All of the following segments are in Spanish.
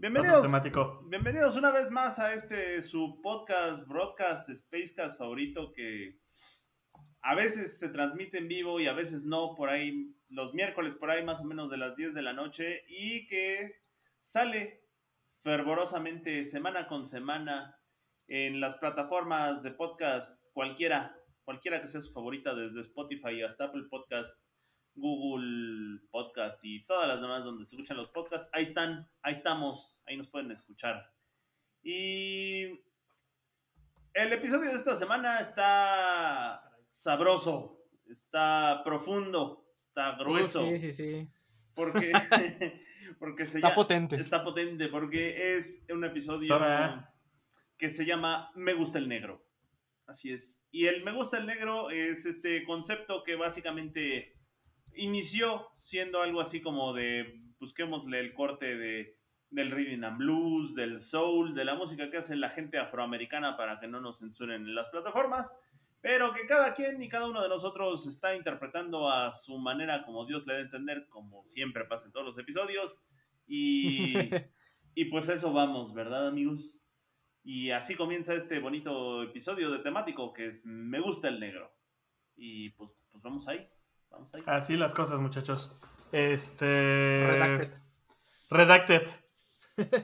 Bienvenidos, temático. bienvenidos una vez más a este su podcast, broadcast, Spacecast favorito que a veces se transmite en vivo y a veces no, por ahí los miércoles por ahí más o menos de las 10 de la noche y que sale fervorosamente semana con semana en las plataformas de podcast cualquiera, cualquiera que sea su favorita desde Spotify hasta Apple Podcast, Google Podcast y todas las demás donde se escuchan los podcasts, ahí están, ahí estamos, ahí nos pueden escuchar. Y el episodio de esta semana está sabroso, está profundo, está grueso. Uh, sí, sí, sí. Porque, porque se Está llama- potente. Está potente porque es un episodio Sora. que se llama Me gusta el negro. Así es. Y el Me gusta el negro es este concepto que básicamente inició siendo algo así como de busquémosle el corte de del rhythm and blues, del soul, de la música que hace la gente afroamericana para que no nos censuren en las plataformas, pero que cada quien y cada uno de nosotros está interpretando a su manera como Dios le a entender, como siempre pasa en todos los episodios. Y, y pues eso vamos, ¿verdad amigos? Y así comienza este bonito episodio de temático que es Me gusta el negro. Y pues, pues vamos ahí, vamos ahí. Así las cosas, muchachos. Este. Redacted. Redacted.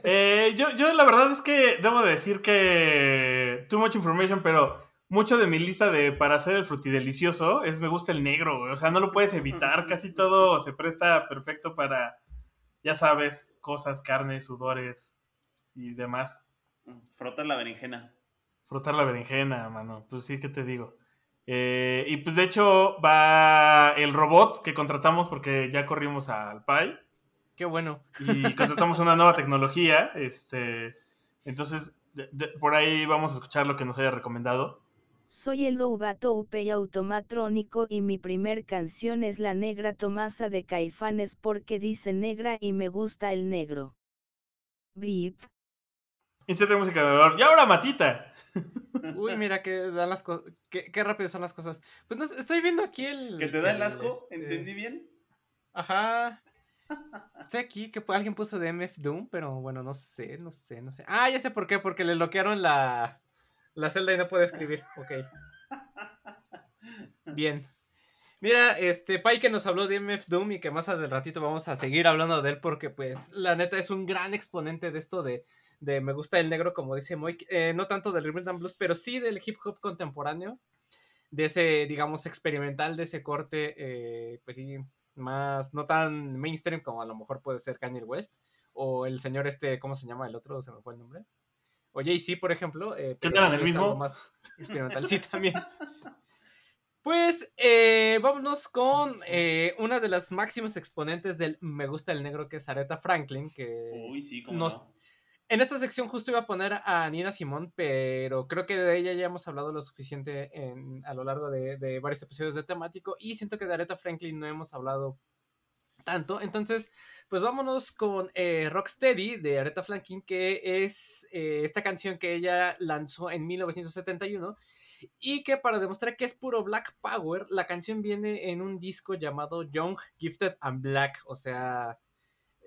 Eh, yo, yo la verdad es que debo de decir que. Too much information, pero mucho de mi lista de para hacer el frutidelicioso es me gusta el negro, güey. O sea, no lo puedes evitar. Casi todo se presta perfecto para, ya sabes, cosas, carne, sudores y demás. Frotar la berenjena. Frotar la berenjena, mano. Pues sí, ¿qué te digo? Eh, y pues de hecho va el robot que contratamos porque ya corrimos al PAI Qué bueno. y contratamos una nueva tecnología. Este, entonces, de- de- por ahí vamos a escuchar lo que nos haya recomendado. Soy el Lobato Upey Automatrónico y mi primer canción es La Negra Tomasa de Caifanes porque dice negra y me gusta el negro. Bip. Inserte música de dolor. ¡Y ahora Matita! Uy, mira que dan las cosas. Qué, qué rápido son las cosas. Pues no sé, estoy viendo aquí el. ¿Que te da el asco? este, ¿Entendí bien? Ajá. Estoy aquí que alguien puso de MF Doom, pero bueno, no sé, no sé, no sé. Ah, ya sé por qué, porque le bloquearon la, la celda y no puede escribir. Ok. Bien. Mira, este Pai que nos habló de MF Doom y que más al ratito vamos a seguir hablando de él porque pues la neta es un gran exponente de esto de, de me gusta el negro como dice Moy, eh, no tanto del rhythm and blues, pero sí del hip hop contemporáneo, de ese digamos experimental, de ese corte, eh, pues sí, más no tan mainstream como a lo mejor puede ser Kanye West o el señor este, ¿cómo se llama el otro? Se me fue el nombre. O Jay-Z, por ejemplo. eh, ¿Qué tal, el mismo? más experimental, sí, también. Pues eh, vámonos con eh, una de las máximas exponentes del Me gusta el negro, que es Aretha Franklin, que Uy, sí, como nos- no. En esta sección justo iba a poner a Nina Simón, pero creo que de ella ya hemos hablado lo suficiente en- a lo largo de, varios episodios de temático y siento que de Aretha Franklin no hemos hablado tanto. Entonces, pues vámonos con eh, Rocksteady de Aretha Franklin, que es eh, esta canción que ella lanzó en 1971 y que para demostrar que es puro Black Power, la canción viene en un disco llamado Young, Gifted and Black, o sea,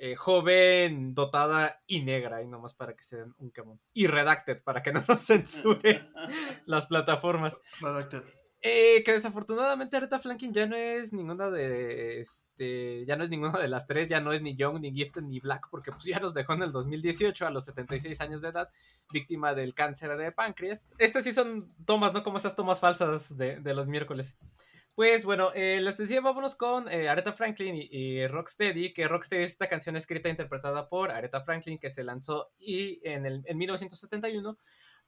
eh, joven, dotada y negra, y nomás para que se den un quemón. Y redacted, para que no nos censure las plataformas. Redacted. Eh, que desafortunadamente Aretha Franklin ya no es ninguna de este, ya no es ninguna de las tres, ya no es ni Young, ni Gifted, ni Black, porque pues ya nos dejó en el 2018 a los 76 años de edad, víctima del cáncer de páncreas. Estas sí son tomas, no como esas tomas falsas de, de los miércoles. Pues bueno, eh, les decía, vámonos con eh, Aretha Franklin y, Rocksteady, que Rocksteady es esta canción escrita e interpretada por Aretha Franklin que se lanzó y en, el, en 1971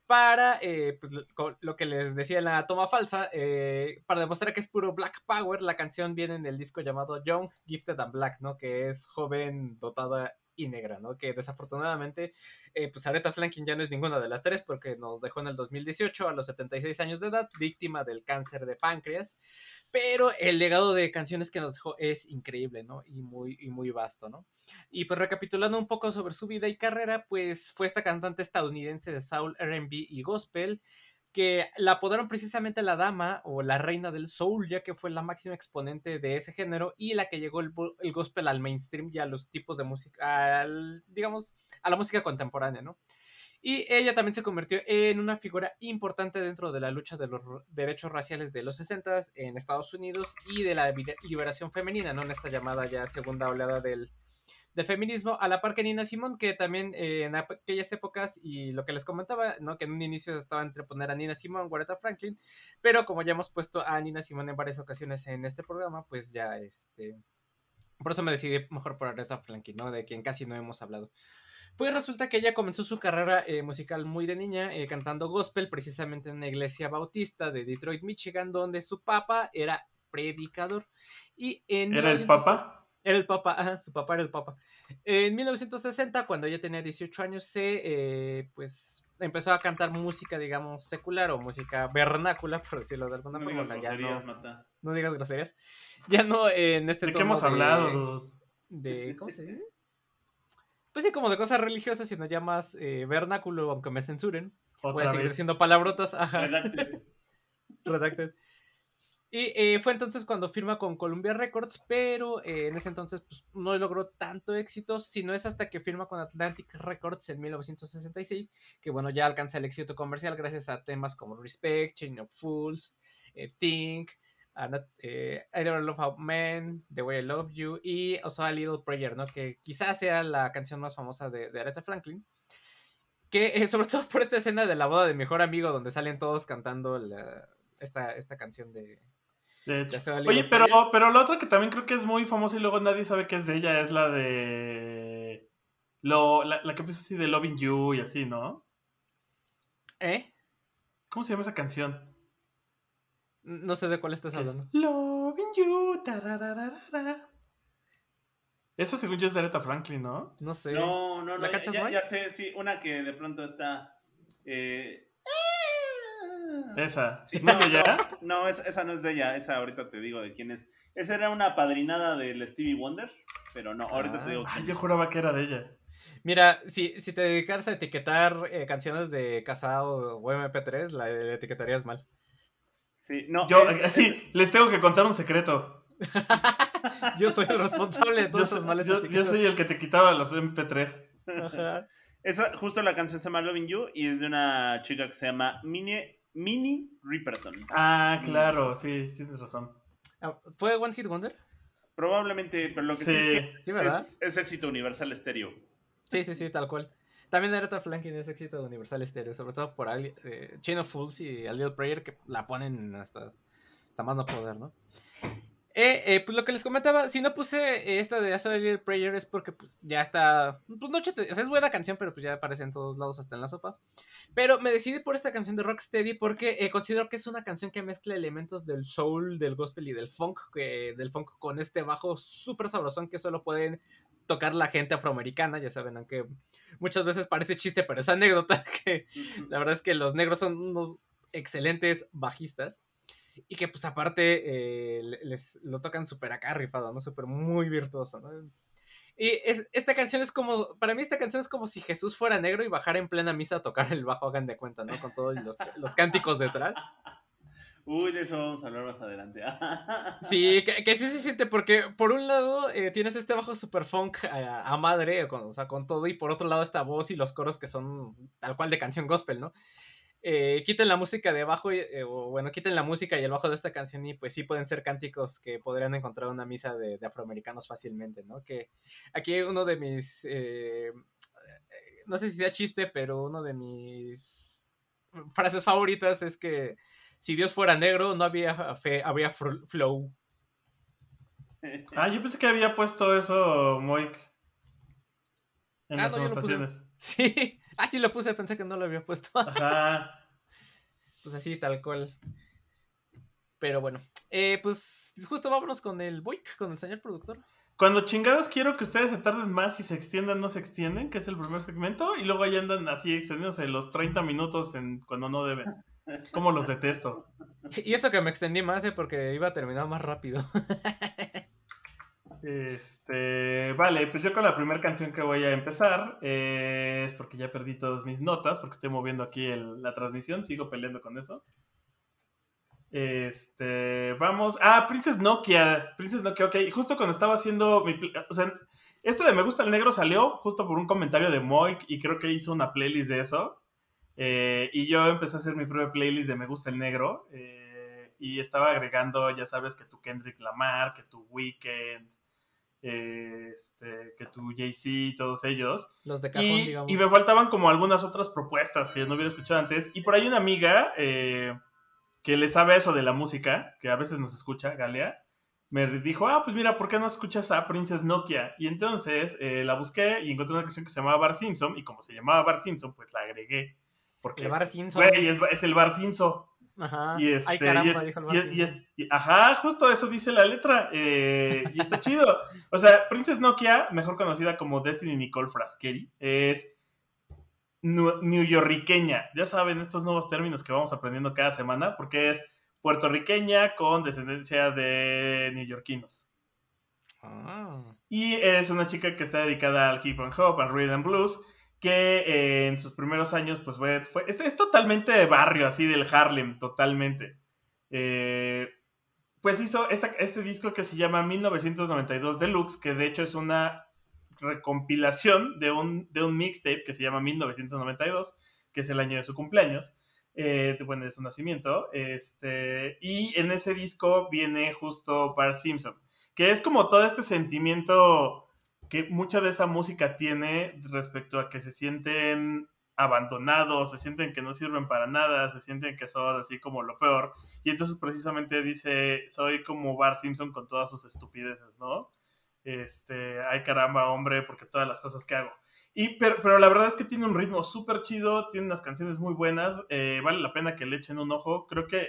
para, eh, pues, lo, lo que les decía en la toma falsa, eh, para demostrar que es puro Black Power, la canción viene en el disco llamado Young, Gifted and Black, ¿no? Que es joven, dotada y negra, ¿no? Que desafortunadamente, eh, pues Aretha Franklin ya no es ninguna de las tres porque nos dejó en el 2018 a los 76 años de edad, víctima del cáncer de páncreas, pero el legado de canciones que nos dejó es increíble, ¿no? Y muy, y muy vasto, ¿no? Y pues recapitulando un poco sobre su vida y carrera, pues fue esta cantante estadounidense de soul, R&B y gospel, que la apodaron precisamente la dama o la reina del soul, ya que fue la máxima exponente de ese género y la que llegó el, el gospel al mainstream y a los tipos de música, al, digamos, a la música contemporánea, ¿no? Y ella también se convirtió en una figura importante dentro de la lucha de los derechos raciales de los 60 en Estados Unidos y de la liberación femenina, ¿no? En esta llamada ya segunda oleada del, del feminismo, a la par que Nina Simón, que también eh, en aquellas épocas, y lo que les comentaba, ¿no? que en un inicio estaba entre poner a Nina Simón, Aretha Franklin, pero como ya hemos puesto a Nina Simón en varias ocasiones en este programa, pues ya este... Por eso me decidí mejor por Aretha Franklin, ¿no? De quien casi no hemos hablado. Pues resulta que ella comenzó su carrera eh, musical muy de niña, eh, cantando gospel precisamente en una iglesia bautista de Detroit, Michigan, donde su papá era predicador. Y en ¿Era el papá? Era el papa, ajá, su papá era el papa. En 1960, cuando ella tenía 18 años, se eh, pues empezó a cantar música, digamos, secular o música vernácula, por decirlo de alguna No forma. digas groserías, no, Mata. no digas groserías. Ya no en este ¿De qué hemos de- hablado, de ¿cómo se dice? Pues sí, como de cosas religiosas, sino ya más eh, vernáculo, aunque me censuren. Voy a seguir diciendo palabrotas. Ajá. Redacted. Redacted. Y eh, fue entonces cuando firma con Columbia Records, pero eh, en ese entonces pues, no logró tanto éxito, sino es hasta que firma con Atlantic Records en 1966, que bueno, ya alcanza el éxito comercial gracias a temas como Respect, Chain of Fools, eh, Think, I Don't Love a Man, The Way I Love You y also A Little Prayer, ¿no? Que quizás sea la canción más famosa de, de Aretha Franklin. Que sobre todo por esta escena de la boda de mejor amigo donde salen todos cantando esta, esta canción de... De hecho. Ya se va a Oye, pero, pero la otra que también creo que es muy famosa y luego nadie sabe que es de ella es la de. Lo, la, la que empieza así de Loving You y así, ¿no? ¿Eh? ¿Cómo se llama esa canción? No sé de cuál estás es hablando. Loving You. Esa según yo es de Aretha Franklin, ¿no? No sé. No, no, no. ¿La ya- cachas, ya, ya sé, sí, una que de pronto está. Eh... Esa. Sí, ¿No es de ella? No, esa, esa no es de ella, esa ahorita te digo de quién es. Esa era una padrinada del Stevie Wonder, pero no, ahorita Ah. te digo. Ay, quién yo es. juraba que era de ella. Mira, si, si te dedicaras a etiquetar eh, canciones de Casado o MP3, la, la etiquetarías mal. Sí, no. Yo, eh, sí, les tengo que contar un secreto. Yo soy el responsable de soy- esas malas yo- yo soy el que te quitaba los MP3. Ajá. Esa, justo la canción se llama Loving You y es de una chica que se llama Mini, Mini Ripperton. Ah, claro, sí, tienes razón. Ah, ¿Fue One Hit Wonder? Probablemente, pero lo que sí, Sí. es que Sí, ¿verdad? es, es éxito universal estéreo. Sí, sí, sí, tal cual. También Aretha Franklin es éxito de Universal Stereo, sobre todo por Ali- eh, Chain of Fools y A Little Prayer que la ponen hasta, hasta más no poder, ¿no? Eh, eh, pues lo que les comentaba, si no puse esta de A Little Prayer es porque pues, ya está, pues no, o sea, es buena canción, pero pues ya aparece en todos lados hasta en la sopa. Pero me decidí por esta canción de Rocksteady porque eh, considero que es una canción que mezcla elementos del soul, del gospel y del funk, del funk con este bajo súper sabrosón que solo pueden tocar la gente afroamericana, ya saben, aunque muchas veces parece chiste, pero es anécdota que la verdad es que los negros son unos excelentes bajistas y que pues aparte eh, le- les lo tocan súper acá rifado, ¿no? Súper muy virtuoso, ¿no? Y es- esta canción es como, para mí esta canción es como si Jesús fuera negro y bajara en plena misa a tocar el bajo, hagan de cuenta, ¿no? Con todos los, los cánticos detrás. Uy, de eso vamos a hablar más adelante. Sí, que, que sí se siente, porque por un lado eh, tienes este bajo super funk a, a madre, con, o sea, con todo, y por otro lado esta voz y los coros que son tal cual de canción gospel, ¿no? Eh, quiten la música de bajo, eh, o bueno, quiten la música y el bajo de esta canción y pues sí pueden ser cánticos que podrían encontrar en una misa de, de afroamericanos fácilmente, ¿no? Que aquí uno de mis, eh, no sé si sea chiste, pero uno de mis frases favoritas es que si Dios fuera negro, no había fe, habría flow. Ah, yo pensé que había puesto eso Moik en Ah, las no, yo anotaciones. Sí, lo puse, pensé que no lo había puesto. Ajá. pues así, tal cual. Pero bueno, eh, pues justo vámonos con el Buick, con el señor productor. Cuando chingadas quiero que ustedes se tarden más y se extiendan, no se extienden, que es el primer segmento, y luego ya andan así extendiéndose los 30 minutos en, cuando no deben. Como los detesto. Y eso que me extendí más, ¿eh? porque iba a terminar más rápido. Este, vale, pues yo con la primera canción que voy a empezar eh, es porque ya perdí todas mis notas, porque estoy moviendo aquí la transmisión, sigo peleando con eso. Este, vamos. Ah, Princess Nokia. Princess Nokia, ok. Justo cuando estaba haciendo mi. O sea, este de Me Gusta el Negro salió justo por un comentario de Moik y creo que hizo una playlist de eso. Eh, y yo empecé a hacer mi propia playlist de Me Gusta el Negro. eh, y estaba agregando, ya sabes, que tu Kendrick Lamar, que tu Weekend, este, que tu Jay-Z, todos ellos. Los de cajón, Y, digamos. y me faltaban como algunas otras propuestas que yo no hubiera escuchado antes. Y por ahí una amiga eh, que le sabe eso de la música, que a veces nos escucha, Galia, me dijo, ah, pues mira, ¿por qué no escuchas a Princess Nokia? Y entonces eh, la busqué y encontré una canción que se llamaba Bar Simpson. Y como se llamaba Bar Simpson, pues la agregué. Porque, El Bar Simpson. güey, es, es el Bar Simpson. Ajá. Y este, Ay, caramba, y es- dijo el y ajá, justo eso dice la letra. eh, y está chido. O sea, Princess Nokia, mejor conocida como Destiny Nicole Frascheri, es newyorriqueña. Ya saben estos nuevos términos que vamos aprendiendo cada semana, porque es puertorriqueña con descendencia de neoyorquinos. Ah. Y es una chica que está dedicada al hip and hop, al rhythm and blues, que en sus primeros años, pues fue, es, totalmente de barrio, así del Harlem, totalmente. Eh, pues hizo este disco que se llama 1992 Deluxe, que de hecho es una recompilación de un, de un mixtape que se llama 1992, que es el año de su cumpleaños, eh, bueno, de su nacimiento. Este, y en ese disco viene justo Bart Simpson, que es como todo este sentimiento que mucha de esa música tiene respecto a que se sienten abandonados, se sienten que no sirven para nada, se sienten que son así como lo peor. Y entonces precisamente dice, soy como Bart Simpson con todas sus estupideces, ¿no? Este, ay caramba, hombre, porque todas las cosas que hago. Y, pero, pero la verdad es que tiene un ritmo súper chido, tiene unas canciones muy buenas, eh, vale la pena que le echen un ojo. Creo que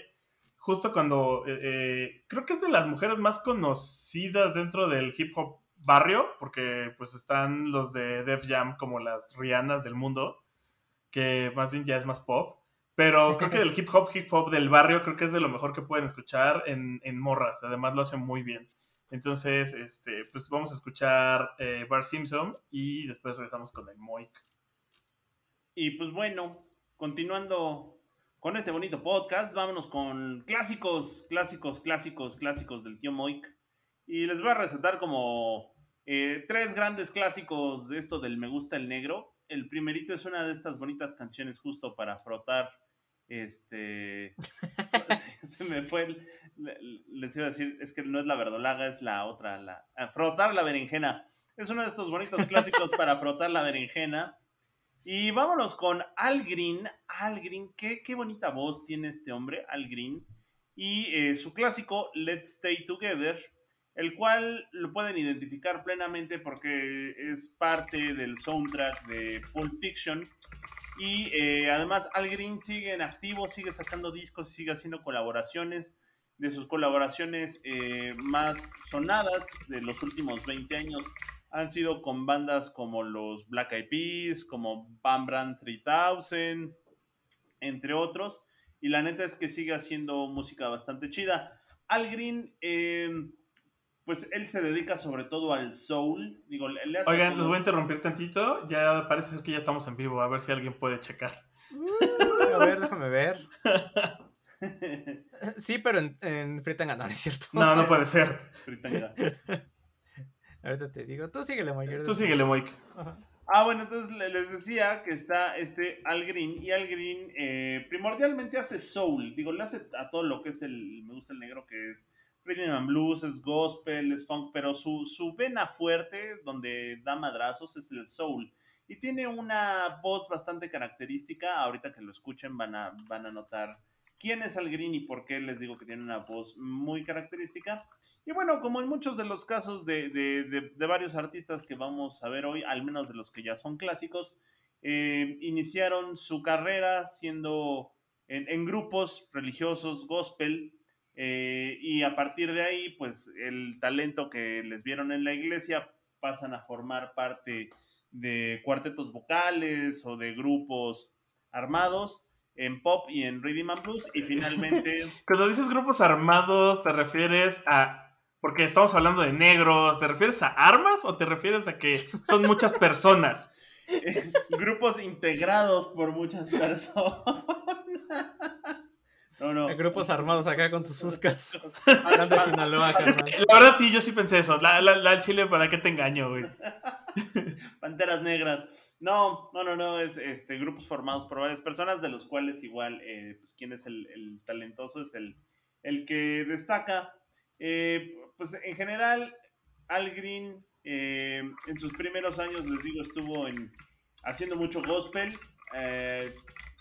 justo cuando, eh, eh, creo que es de las mujeres más conocidas dentro del hip hop barrio, porque pues están los de Def Jam como las Rihannas del mundo, que más bien ya es más pop. Pero creo que del hip hop, hip hop del barrio, creo que es de lo mejor que pueden escuchar en, en morras. Además lo hacen muy bien. Entonces, este, pues vamos a escuchar eh, Bar Simpson y después regresamos con el Moik. Y pues bueno, continuando con este bonito podcast, vámonos con clásicos, clásicos, clásicos, clásicos del tío Moik. Y les voy a resaltar como eh, tres grandes clásicos de esto del Me gusta el negro. El primerito es una de estas bonitas canciones justo para frotar. Este. se, me fue. el- le- les iba a decir, es que no es la verdolaga, es la otra. La, ah, frotar la berenjena. Es uno de estos bonitos clásicos para frotar la berenjena. Y vámonos con Al Green. Al Green, qué, qué bonita voz tiene este hombre, Al Green. Y eh, su clásico, Let's Stay Together, el cual lo pueden identificar plenamente porque es parte del soundtrack de Pulp Fiction. Y eh, además Al Green sigue en activo, sigue sacando discos y sigue haciendo colaboraciones. De sus colaboraciones eh, más sonadas de los últimos 20 años han sido con bandas como los Black Eyed Peas, como Bam Brand 3000, entre otros. Y la neta es que sigue haciendo música bastante chida. Al Green, eh, pues él se dedica sobre todo al soul. Digo, le hace Oigan, como- los voy a interrumpir tantito. Ya parece ser que ya estamos en vivo. A ver si alguien puede checar. A ver, déjame ver. Sí, pero en, en Fritanga no, no es cierto. No, no puede ser. Fritanga. Ahorita te digo, tú síguele, mayor. Tú síguele, Moik. Ah, bueno, entonces le- les decía que está este Al Green y Al Green eh, primordialmente hace soul, digo, le hace a todo lo que es el, me gusta el negro, que es rhythm and blues, es gospel, es funk, pero su, su vena fuerte, donde da madrazos, es el soul. Y tiene una voz bastante característica, ahorita que lo escuchen van a, van a notar quién es Al Green y por qué les digo que tiene una voz muy característica. Y bueno, como en muchos de los casos de, de- de- varios artistas que vamos a ver hoy, al menos de los que ya son clásicos, eh, iniciaron su carrera siendo en, en grupos religiosos, gospel, Eh, y a partir de ahí, pues el talento que les vieron en la iglesia pasan a formar parte de cuartetos vocales o de grupos armados en pop y en rhythm and blues y finalmente Cuando dices grupos armados, ¿te refieres a porque estamos hablando de negros, ¿te refieres a armas o te refieres a que son muchas personas? grupos integrados por muchas personas. No, no. Grupos armados acá con sus fuscas. Hablando de Sinaloa, carnal. La verdad sí, yo sí pensé eso. La, la, la chile, ¿para qué te engaño, güey? Panteras negras. No, no, no, no, es este, grupos formados por varias personas, de los cuales igual, eh, pues, quién es el, el, talentoso, es el, el que destaca. Eh, pues en general, Al Green, eh, en sus primeros años, les digo, estuvo en, haciendo mucho gospel, eh,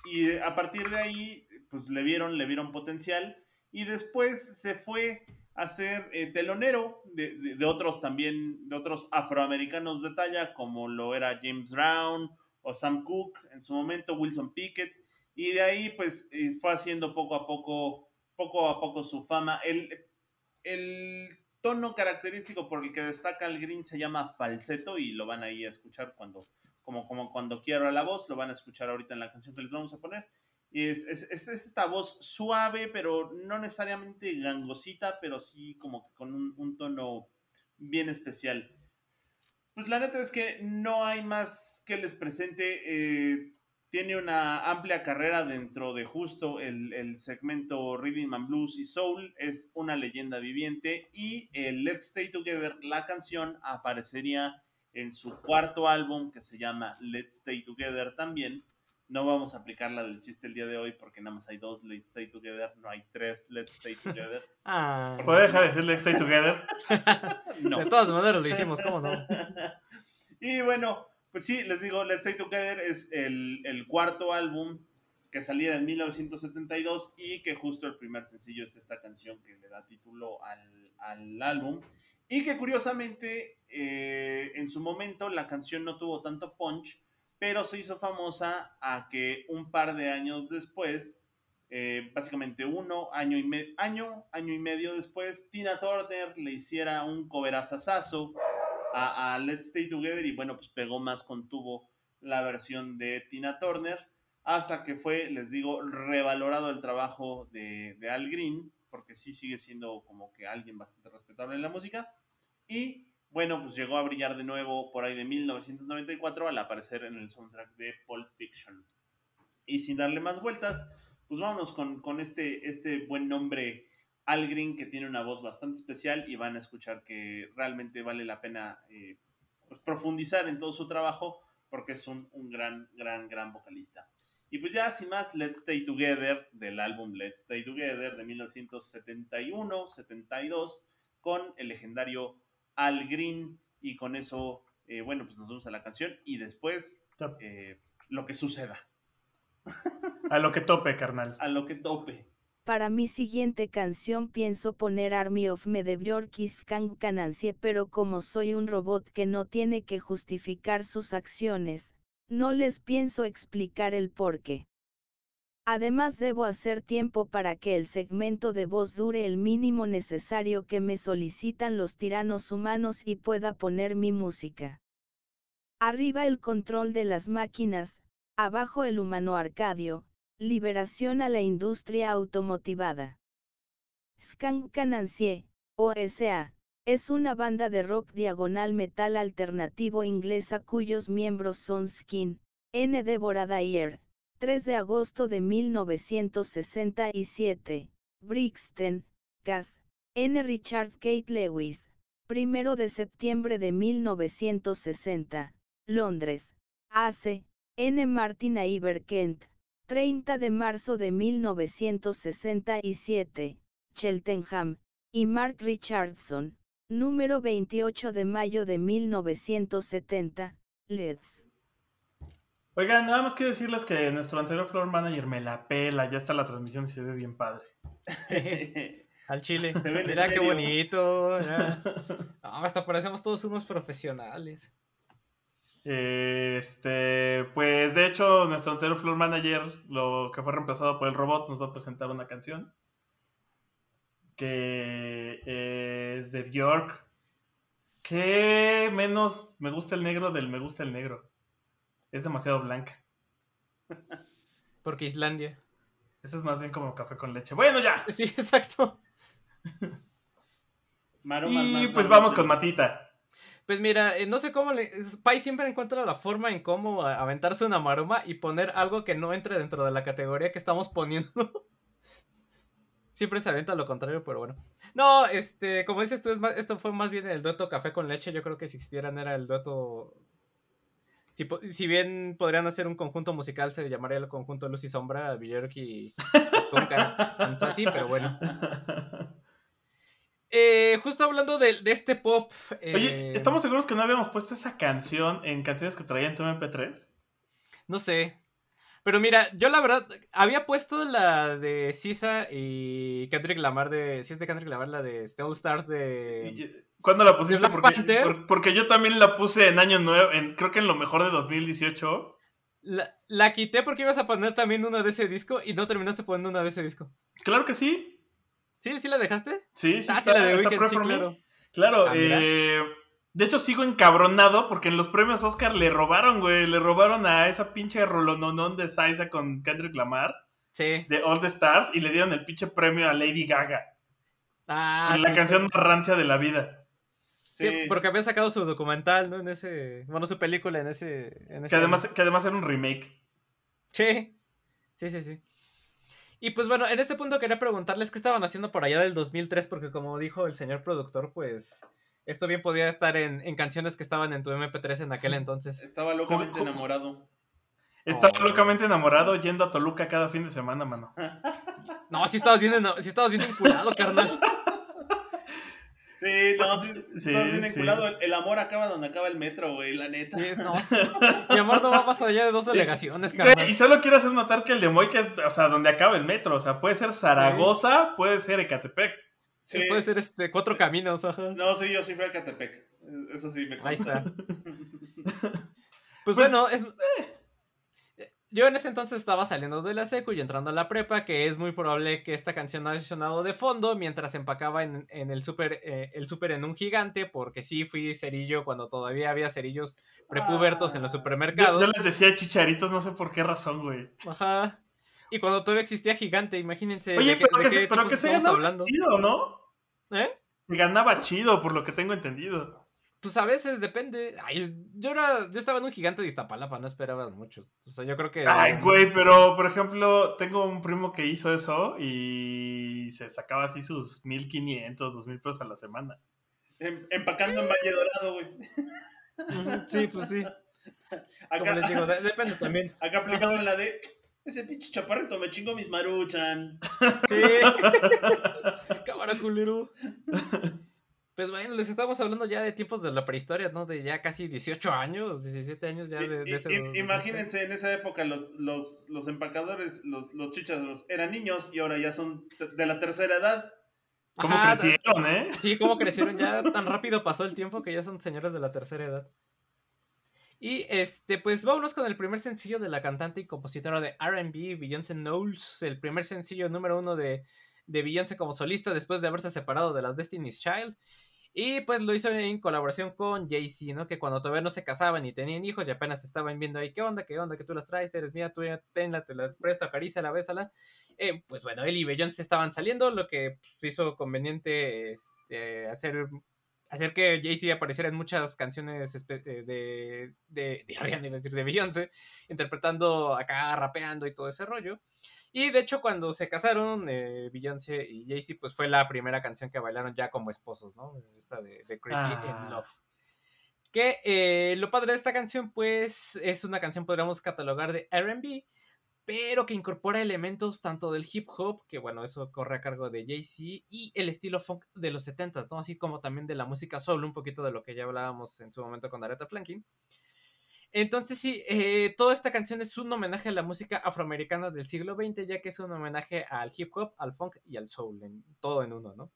y a partir de ahí, pues le vieron, le vieron potencial, y después se fue a ser eh, telonero de, de, otros también, de otros afroamericanos de talla, como lo era James Brown o Sam Cooke, en su momento Wilson Pickett, y de ahí pues eh, fue haciendo poco a poco, poco a poco su fama. El, el tono característico por el que destaca el Green se llama falseto y lo van ahí a escuchar cuando, como, como cuando quiero la voz, lo van a escuchar ahorita en la canción que les vamos a poner. Es, es, es, esta voz suave, pero no necesariamente gangosita, pero sí como con un, un, tono bien especial. Pues la neta es que no hay más que les presente. Eh, tiene una amplia carrera dentro de justo el, el, segmento Rhythm and Blues y Soul. Es una leyenda viviente. Y el Let's Stay Together, la canción, aparecería en su cuarto álbum que se llama Let's Stay Together también no vamos a aplicar la del chiste el día de hoy porque nada más hay dos Let's Stay Together, no hay tres Let's Stay Together. Ah. ¿Puedo dejar de decir Let's Stay Together? no. De todas maneras lo hicimos, ¿cómo no? y bueno, pues sí, les digo, Let's Stay Together es el, el cuarto álbum que salía en 1972 y que justo el primer sencillo es esta canción que le da título al, al álbum. Y que curiosamente, eh, en su momento la canción no tuvo tanto punch, pero se hizo famosa a que un par de años después, eh, básicamente uno, año y, año, año y medio después, Tina Turner le hiciera un coverazazazo a, a Let's Stay Together y bueno, pues pegó más con tubo la versión de Tina Turner, hasta que fue, les digo, revalorado el trabajo de, de Al Green, porque sí sigue siendo como que alguien bastante respetable en la música, y bueno, pues llegó a brillar de nuevo por ahí de 1994 al aparecer en el soundtrack de Pulp Fiction. Y sin darle más vueltas, pues vámonos con, con este, este buen nombre Al Green que tiene una voz bastante especial y van a escuchar que realmente vale la pena eh, pues profundizar en todo su trabajo porque es un, un, gran, gran, gran vocalista. Y pues ya sin más, Let's Stay Together del álbum Let's Stay Together de 1971-72 con el legendario al Green y con eso, eh, bueno, pues nos vamos a la canción y después eh, lo que suceda. A lo que tope, carnal. A lo que tope. Para mi siguiente canción pienso poner Army of Me de Skang Canancie, pero como soy un robot que no tiene que justificar sus acciones, no les pienso explicar el porqué. Además debo hacer tiempo para que el segmento de voz dure el mínimo necesario que me solicitan los tiranos humanos y pueda poner mi música. Arriba el control de las máquinas, abajo el humano arcadio, liberación a la industria automotivada. Skank Canancie, OSA, es una banda de rock diagonal metal alternativo inglesa cuyos miembros son Skin, N. Deborah Dyer, 3 de agosto de 1967, Brixton, Cass, N. Richard Kate Lewis, 1 de septiembre de 1960, Londres, AC, N. Martin Iver Kent, 30 de marzo de 1967, Cheltenham, y Mark Richardson, número 28 de mayo de 1970, Leeds. Oigan, nada más quiero decirles que nuestro anterior floor manager me la pela, ya está la transmisión y se ve bien padre. Al chile. Mira qué bonito. No, hasta parecemos todos unos profesionales. Este, pues de hecho, nuestro anterior floor manager, lo que fue reemplazado por el robot, nos va a presentar una canción. que es de Bjork. ¿Qué menos me gusta el negro del me gusta el negro? Es demasiado blanca. Porque Islandia. Eso es más bien como café con leche. Bueno, ya. Sí, exacto. Maromas Y más pues vamos con Matita. Pues mira, eh, no sé cómo le. Pai siempre encuentra la forma en cómo aventarse una maroma y poner algo que no entre dentro de la categoría que estamos poniendo. siempre se avienta lo contrario, pero bueno. No, este, como dices tú, es más- esto fue más bien el dueto café con leche. Yo creo que si existieran era el dueto. Si, si bien podrían hacer un conjunto musical, se llamaría el conjunto Luz y Sombra, Björk y. Entonces, así, pero bueno. Eh, justo hablando de, de este pop. Oye, eh, ¿estamos seguros que no habíamos puesto esa canción en canciones que traía en tu MP3? No sé. Pero mira, yo la verdad había puesto la de Sisa y Kendrick Lamar de. Si es de Kendrick Lamar, la de Steel Stars de. ¿Cuándo la pusiste? Porque, Panther? por- porque yo también la puse en año nuevo, en, creo que en lo mejor de 2018. La, la quité porque ibas a poner también una de ese disco y no terminaste poniendo una de ese disco. Claro que sí. ¿Sí? ¿Sí la dejaste? Sí, sí, ah, sí, la de Weekend, sí, claro. Claro, Ah, eh, de hecho sigo encabronado porque en los premios Oscar le robaron, güey, le robaron a esa pinche rolononón de Saiza con Kendrick Lamar Sí. de All the Stars y le dieron el pinche premio a Lady Gaga Ah, con la sí, canción más rancia de la vida. Sí, Sí. porque había sacado su documental, ¿no? En ese. Bueno, su película en ese. En Que ese además, año. que además era un remake. Sí. Sí, sí, sí. Y pues bueno, en este punto quería preguntarles qué estaban haciendo por allá del 2003, porque como dijo el señor productor, pues esto bien podía estar en, en canciones que estaban en tu MP3 en aquel entonces. Estaba locamente enamorado. Estaba Oh. locamente enamorado yendo a Toluca cada fin de semana, mano. No, sí estabas bien, sí estabas bien vinculado, carnal. Sí, no, sí, Sí, estás bien sí. enculado. El, el amor acaba donde acaba el metro, güey, la neta. Sí, no, sí. Mi amor no va más allá de dos delegaciones, Güey, y carnal. solo quiero hacer notar que el de Moica es, o sea, donde acaba el metro. O sea, puede ser Zaragoza, puede ser Ecatepec. Sí, puede ser este cuatro caminos, ajá. No, sí, yo sí fui a Catepec. Eso sí me Ahí consta. está. Pues bueno, es. Yo en ese entonces estaba saliendo de la secu y entrando a la prepa, que es muy probable que esta canción haya sonado de fondo mientras empacaba en, en el súper eh, el súper en un gigante, porque sí fui cerillo cuando todavía había cerillos prepubertos en los Ah. Yo, supermercados. yo les decía chicharitos, no sé por qué razón, güey. Ajá. Y cuando todavía existía gigante, imagínense. Oye, de pero de que, qué se, pero tipos que se estamos ganaba hablando. chido, ¿no? ¿Eh? Se ganaba chido, por lo que tengo entendido. Pues a veces depende. Ay, yo era, yo estaba en un gigante de Iztapalapa, no esperabas mucho. O sea, yo creo que. Ay, güey, pero por ejemplo, tengo un primo que hizo eso y se sacaba así sus 1500, 2000 pesos a la semana. Em- empacando en Valle Dorado, güey. Sí, pues sí. Como Acá, les digo, de- depende también. acá aplicado en la de. Ese pinche chaparrito me chingó mis maruchan. Sí. Cámara culero. Pues bueno, les estamos hablando ya de tiempos de la prehistoria, ¿no? De ya casi 18 años, 17 años ya de, de ese. imagínense, en esa época los, los, los empacadores, los, los eran niños y ahora ya son de la tercera edad. ¿Cómo Ajá, crecieron, eh? Sí, cómo crecieron ya tan rápido pasó el tiempo que ya son señores de la tercera edad. Y este, pues vámonos con el primer sencillo de la cantante y compositora de RB, Beyoncé Knowles, el primer sencillo número uno de, de Beyoncé como solista después de haberse separado de las Destiny's Child. Y pues lo hizo en colaboración con Jay-Z, ¿no? Que cuando todavía no se casaban y tenían hijos y apenas estaban viendo ahí, ¿qué onda? ¿Qué onda? Que tú las traes, eres mía, tú ya tenla, te la presto, acaríciala, bésala. Eh, pues bueno, él y Beyoncé estaban saliendo, lo que pues, hizo conveniente este, hacer, hacer que Jay-Z apareciera en muchas canciones eh, de, de, de Ariana, iba a decir, de Beyoncé, interpretando acá, rapeando y todo ese rollo. Y de hecho, cuando se casaron, eh, Beyoncé y Jay-Z, pues fue la primera canción que bailaron ya como esposos, ¿no? Esta de, de Crazy Ah. in Love. Que eh, lo padre de esta canción, pues, es una canción, podríamos catalogar de RB, pero que incorpora elementos tanto del hip hop, que bueno, eso corre a cargo de Jay-Z, y el estilo funk de los 70s, ¿no? Así como también de la música soul, un poquito de lo que ya hablábamos en su momento con Aretha Franklin. Entonces sí, eh, toda esta canción es un homenaje a la música afroamericana del siglo XX, ya que es un homenaje al hip hop, al funk y al soul, en, todo en uno, ¿no?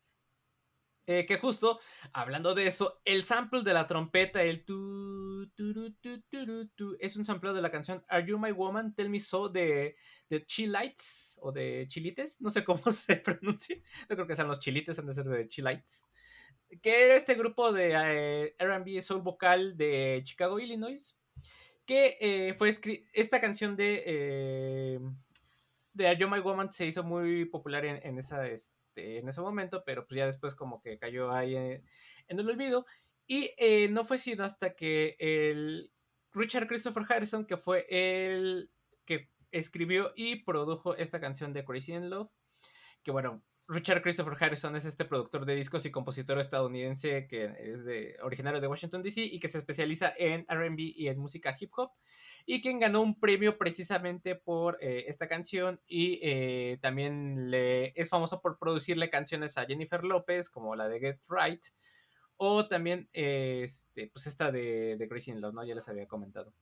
Eh, que justo, hablando de eso, el sample de la trompeta, el tu, tu, tu, tu, es un sample de la canción Are You My Woman? Tell Me So de, de Chilites o de Chilites, no sé cómo se pronuncia. Yo creo que sean los Chilites, han de ser de Chilites. Que era este grupo de eh, RB Soul Vocal de Chicago, Illinois. Que eh, fue esta canción de, eh, de Are You My Woman se hizo muy popular en, en esa. Este, este, en ese momento, pero pues ya después como que cayó ahí en, el olvido. Y eh, no fue sino hasta que el Richard Christopher Harrison, que fue el que escribió y produjo esta canción de Crazy in Love, que bueno, Richard Christopher Harrison es este productor de discos y compositor estadounidense que es de, originario de Washington DC y que se especializa en RB y en música hip hop y quien ganó un premio precisamente por eh, esta canción y eh, también le, es famoso por producirle canciones a Jennifer López como la de Get Right o también este, pues esta de, de Crazy in Love, ¿no? Ya les había comentado.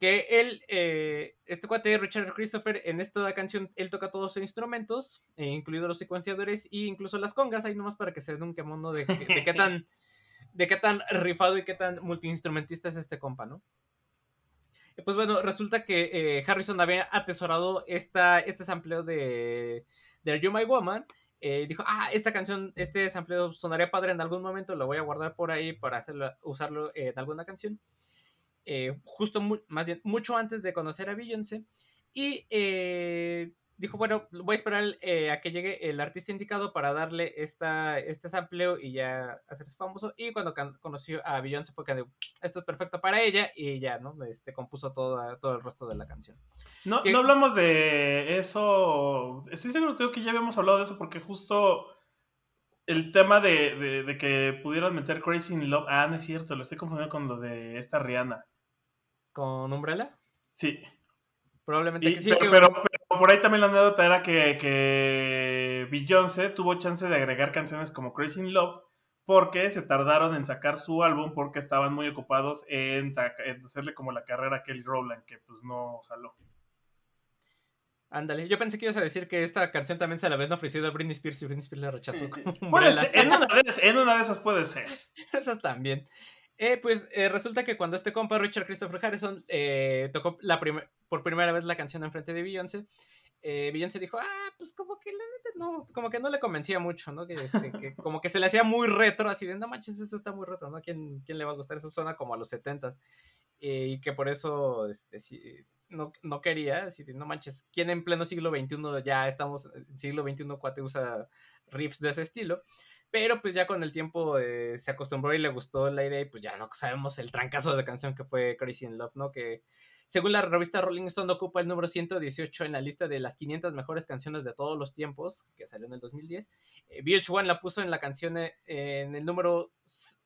Que él, eh, este cuate Richard Christopher, en esta canción, él toca todos los instrumentos, incluidos los secuenciadores e incluso las congas, ahí nomás para que se den un quemono de, de, de qué tan de qué tan rifado y qué tan multiinstrumentista es este compa, ¿no? Pues bueno, resulta que eh, Harrison había atesorado esta, este sampleo de, de You My Woman. Eh, dijo, ah, esta canción, este sampleo sonaría padre en algún momento, lo voy a guardar por ahí para hacerlo, usarlo en alguna canción. Eh, justo, más bien, mucho antes de conocer a Beyoncé. Y dijo, bueno, voy a esperar eh, a que llegue el artista indicado para darle esta, este sampleo y ya hacerse famoso. Y cuando conoció a Beyoncé fue que esto es perfecto para ella y ya, ¿no? Este, compuso todo, todo el resto de la canción. No, no hablamos de eso. Estoy seguro que ya habíamos hablado de eso porque justo el tema de, de, que pudieran meter Crazy in Love. Ah, no es cierto, lo estoy confundiendo con lo de esta Rihanna. ¿Con Umbrella? Sí. Probablemente que sí. Pero, por ahí también la anécdota era que, que Beyoncé tuvo chance de agregar canciones como Crazy in Love porque se tardaron en sacar su álbum porque estaban muy ocupados en, hacerle como la carrera a Kelly Rowland, que pues no jaló. Ándale, yo pensé que ibas a decir que esta canción también se la habían ofrecido a Britney Spears y Britney Spears la rechazó. en, una de, en una de esas puede ser. Esas también. Eh, pues eh, resulta que cuando este compa Richard Christopher Harrison eh, tocó la por primera vez la canción en frente de Beyoncé, eh, Beyoncé dijo, ah, pues como que la neta no, como que no le convencía mucho, ¿no? Que, este, que como que se le hacía muy retro, así de, no manches, eso está muy retro, ¿no? ¿Quién, quién le va a gustar? Eso suena como a los setentas. y que por eso, este, no, no quería, así de, no manches, ¿quién en pleno siglo XXI ya estamos, en siglo XXI, cuate usa riffs de ese estilo? Pero pues ya con el tiempo eh, se acostumbró y le gustó la idea y pues ya no sabemos el trancazo de canción que fue Crazy in Love, ¿no? Que según la revista Rolling Stone ocupa el número 118 en la lista de las 500 mejores canciones de todos los tiempos, que salió en el 2010. Eh, VH1 la puso en la canción eh, en el número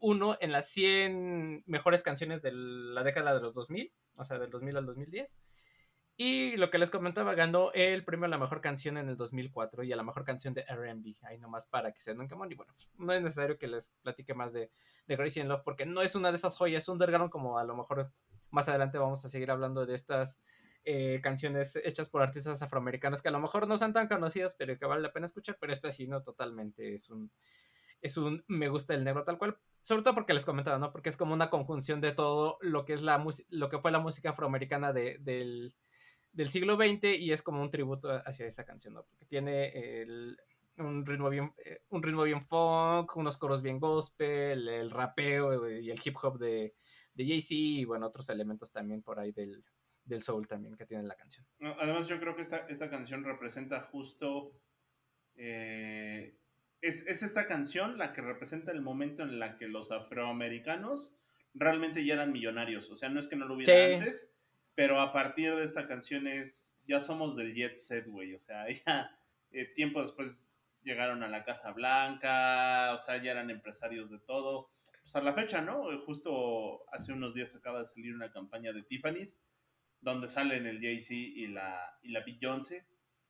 1 en las 100 mejores canciones de la década de los 2000, o sea, del 2000 al 2010. Y lo que les comentaba, ganó el premio a la mejor canción en el 2004 y a la mejor canción de RB. Ahí nomás para que se den un Y bueno, no es necesario que les platique más de, de Gracie in Love porque no es una de esas joyas underground como a lo mejor más adelante vamos a seguir hablando de estas eh, canciones hechas por artistas afroamericanos que a lo mejor no son tan conocidas pero que vale la pena escuchar. Pero esta sí, no totalmente. Es un, es un me gusta el negro tal cual. Sobre todo porque les comentaba, ¿no? Porque es como una conjunción de todo lo que es la lo que fue la música afroamericana de, del del siglo XX y es como un tributo hacia esa canción, ¿no? Porque tiene un ritmo bien eh, un ritmo bien funk, unos coros bien gospel, el rapeo y el hip hop de, de Jay-Z y bueno, otros elementos también por ahí del, del soul también que tiene la canción. Además yo creo que esta, esta canción representa justo... Eh, es, es, esta canción la que representa el momento en la que los afroamericanos realmente ya eran millonarios. O sea, no es que no lo hubiera antes, pero a partir de esta canción es, ya somos del jet set, güey, o sea, ya eh, tiempo después llegaron a la Casa Blanca, o sea, ya eran empresarios de todo. Pues a la fecha, ¿no? Justo hace unos días acaba de salir una campaña de Tiffany's, donde salen el Jay-Z y la, y la Beyoncé,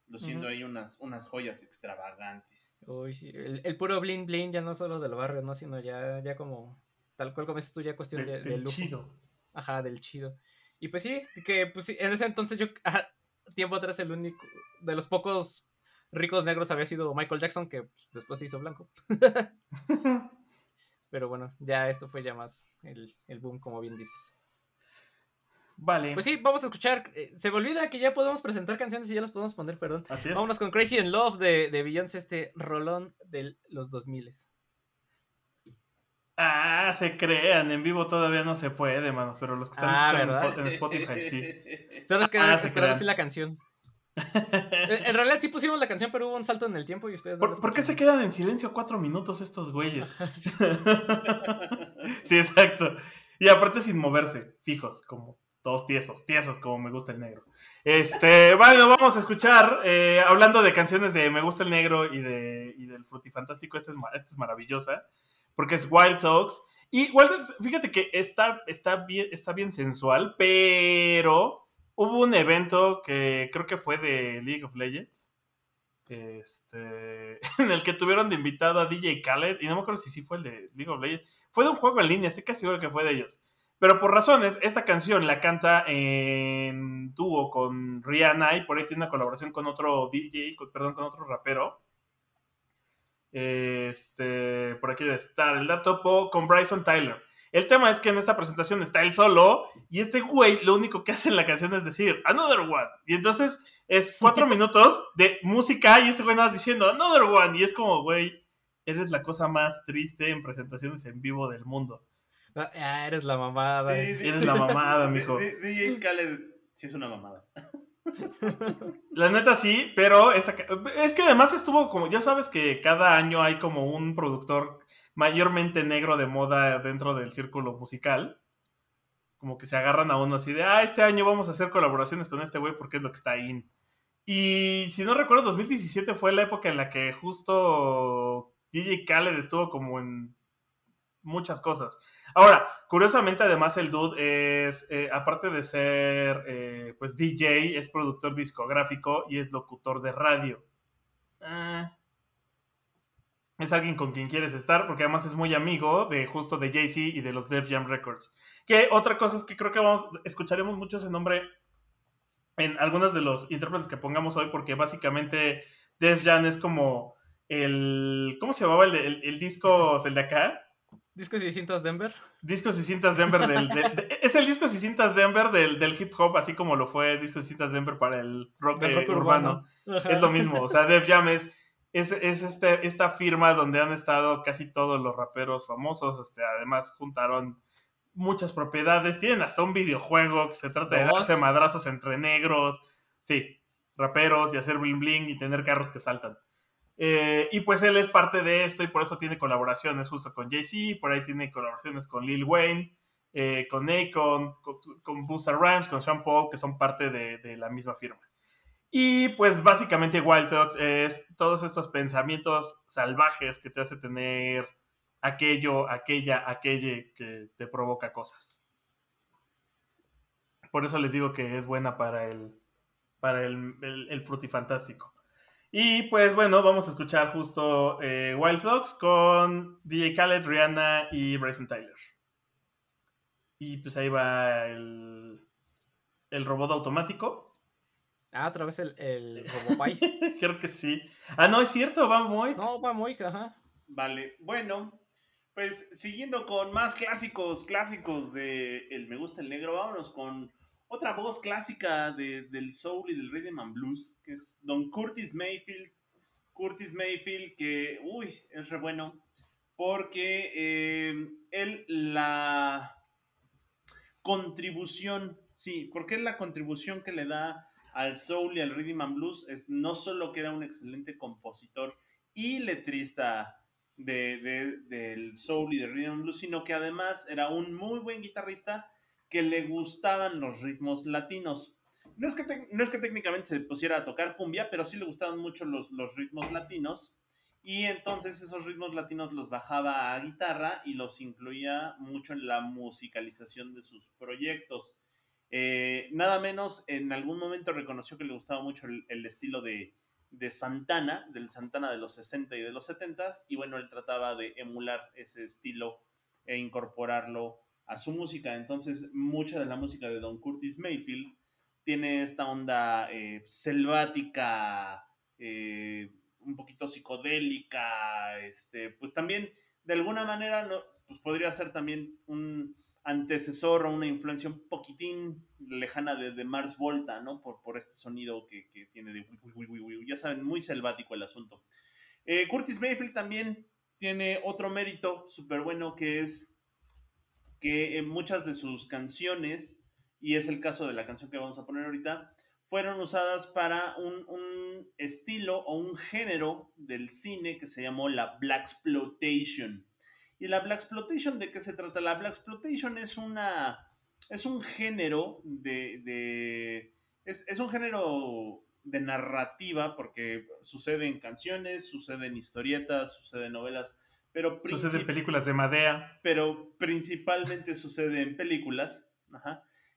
luciendo ahí unas, unas joyas extravagantes. Uy, sí, el, puro bling bling ya no solo del barrio, ¿no? Sino ya, ya como, tal cual como es tú, ya cuestión de, del chido. Ajá, del chido. Y pues sí, que pues en ese entonces yo, tiempo atrás, el único, de los pocos ricos negros había sido Michael Jackson, que después se hizo blanco. Pero bueno, ya esto fue ya más el, el boom, como bien dices. Vale. Pues sí, vamos a escuchar. eh, se me olvida que ya podemos presentar canciones y ya las podemos poner, perdón. Así es. Vámonos con Crazy in Love de, de Beyoncé, este rolón de los 2000 Ah, se crean, en vivo todavía no se puede, mano, pero los que están Ah, escuchando en Spotify, sí. Solo que Ah, se esperando así la canción. En realidad sí pusimos la canción, pero hubo un salto en el tiempo y ustedes no ¿Por, qué se quedan en silencio cuatro minutos estos güeyes? sí, exacto. Y aparte sin moverse, fijos, como todos tiesos, tiesos como me gusta el negro. Este, bueno, vamos a escuchar, eh, hablando de canciones de Me gusta el negro y, de, y del Frutifantástico, esta es, esta es maravillosa, porque es Wild Talks. Y Wild Talks, fíjate que está, está, bien, está bien sensual, pero hubo un evento que creo que fue de League of Legends. Este, en el que tuvieron de invitado a DJ Khaled, y no me acuerdo si sí fue el de League of Legends, fue de un juego en línea, estoy casi seguro que fue de ellos. Pero por razones, esta canción la canta en dúo con Rihanna y por ahí tiene una colaboración con otro DJ, perdón, con otro rapero. Este, por aquí debe estar el dato po- con Bryson Tyler. El tema es que en esta presentación está él solo y este güey lo único que hace en la canción es decir Another One. Y entonces es cuatro minutos de música y este güey nada más diciendo Another One. Y es como, güey, eres la cosa más triste en presentaciones en vivo del mundo. Ah, eres la mamada. Sí, Eres la mamada, mijo. DJ Khaled sí es una mamada. La neta sí, pero es que además estuvo como, ya sabes que cada año hay como un productor mayormente negro de moda dentro del círculo musical. Como que se agarran a uno así de, ah, este año vamos a hacer colaboraciones con este güey porque es lo que está in. Y si no recuerdo, 2017 fue la época en la que justo DJ Khaled estuvo como en muchas cosas. Ahora, curiosamente, además, el dude es, eh, aparte de ser, eh, pues, DJ, es productor discográfico y es locutor de radio. Ah. es alguien con quien quieres estar, porque además es muy amigo de justo de Jay-Z y de los Def Jam Records. Que otra cosa es que creo que vamos, escucharemos mucho ese nombre en algunos de los intérpretes que pongamos hoy, porque básicamente Def Jam es como el, ¿cómo se llamaba el, el disco, el de acá? Discos y cintas Denver. Discos y cintas Denver del, del- de- es el discos y cintas Denver del, del hip hop, así como lo fue discos y cintas Denver para el rock, eh, rock urbano. Ajá. Es lo mismo, o sea, Def Jam es, es, es este, esta firma donde han estado casi todos los raperos famosos, este, además juntaron muchas propiedades, tienen hasta un videojuego que se trata de darse madrazos entre negros, sí, raperos y hacer bling bling y tener carros que saltan. Eh, y pues él es parte de esto y por eso tiene colaboraciones justo con Jay-Z, por ahí tiene colaboraciones con Lil Wayne, eh, con Akon, con, con Busta Rhymes, con Sean Paul, que son parte de, la misma firma. Y pues básicamente Wild Talks es todos estos pensamientos salvajes que te hace tener aquello, aquella, aquella que te provoca cosas. Por eso les digo que es buena para el, para el, el, el frutifantástico. Y pues bueno, vamos a escuchar justo eh, Wild Dogs con DJ Khaled, Rihanna y Bryson Tyler. Y pues ahí va el, el robot automático. Ah, otra vez el, el Robopie. Creo que sí. Ah, no, es cierto, va muy. no, va muy, ajá. Vale, bueno, pues siguiendo con más clásicos, clásicos de El Me Gusta el Negro, vámonos con otra voz clásica de- del soul y del rhythm and blues, que es Don Curtis Mayfield. Curtis Mayfield, que, uy, es re bueno, porque eh, él la contribución, sí, porque la contribución que le da al soul y al rhythm and blues es no solo que era un excelente compositor y letrista de- del soul y del rhythm and blues, sino que además era un muy buen guitarrista que le gustaban los ritmos latinos. No es que, no es que técnicamente se pusiera a tocar cumbia, pero sí le gustaban mucho los, los ritmos latinos. Y entonces esos ritmos latinos los bajaba a guitarra y los incluía mucho en la musicalización de sus proyectos. Eh, nada menos, en algún momento reconoció que le gustaba mucho el, el estilo de, de Santana, del Santana de los 60 y de los 70, y bueno, él trataba de emular ese estilo e incorporarlo a su música. Entonces, mucha de la música de Don Curtis Mayfield tiene esta onda eh, selvática, eh, un poquito psicodélica, este, pues también de alguna manera no, pues podría ser también un antecesor o una influencia un poquitín lejana de, Mars Volta, ¿no? Por, por este sonido que, tiene de... Ya saben, muy selvático el asunto. Eh, Curtis Mayfield también tiene otro mérito súper bueno que es que en muchas de sus canciones, y es el caso de la canción que vamos a poner ahorita, fueron usadas para un, un estilo o un género del cine que se llamó la Black Exploitation. ¿Y la Black Exploitation de qué se trata? La Black Exploitation es una. Es un género de. es, un género de narrativa, porque sucede en canciones, sucede en historietas, sucede en novelas, pero sucede en películas de Madea. Pero principalmente sucede en películas,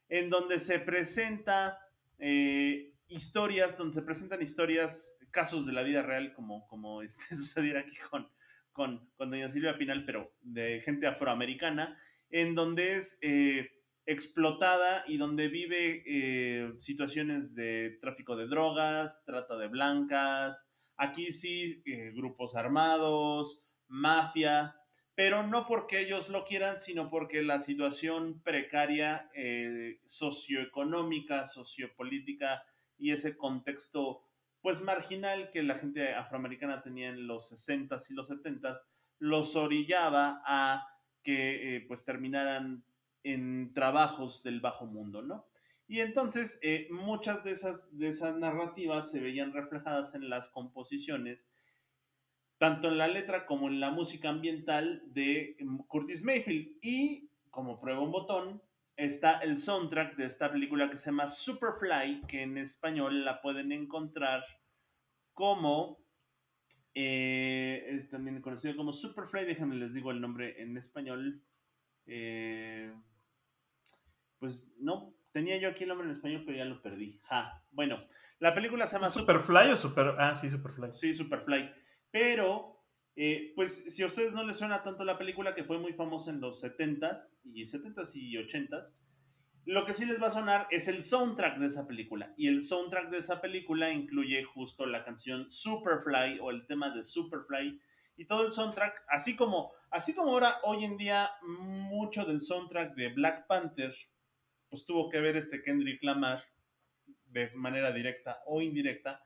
en donde se presenta eh, historias, donde se presentan historias, casos de la vida real, como, como este, sucediera aquí con, con, con doña Silvia Pinal, pero de gente afroamericana, en donde es eh, explotada y donde vive eh, situaciones de tráfico de drogas, trata de blancas, aquí sí, grupos armados, mafia, pero no porque ellos lo quieran, sino porque la situación precaria socioeconómica, sociopolítica y ese contexto pues marginal que la gente afroamericana tenía en los 60s y los 70s, los orillaba a que eh, pues terminaran en trabajos del bajo mundo, ¿no? Y entonces eh, muchas de esas, de esas narrativas se veían reflejadas en las composiciones, tanto en la letra como en la música ambiental de mm, Curtis Mayfield. Y como prueba un botón, está el soundtrack de esta película que se llama Superfly, que en español la pueden encontrar como, eh, también conocido como Superfly, déjenme les digo el nombre en español. Eh, pues no, tenía yo aquí el nombre en español, pero ya lo perdí. Ja. Bueno, la película se llama Superfly o Super... Ah, sí, Superfly. Sí, Superfly. Pero eh, pues si a ustedes no les suena tanto la película que fue muy famosa en los 70s y 70s y 80s, lo que sí les va a sonar es el soundtrack de esa película. Y el soundtrack de esa película incluye justo la canción Superfly o el tema de Superfly y todo el soundtrack, así como, así como ahora hoy en día mucho del soundtrack de Black Panther, pues tuvo que ver este Kendrick Lamar de manera directa o indirecta,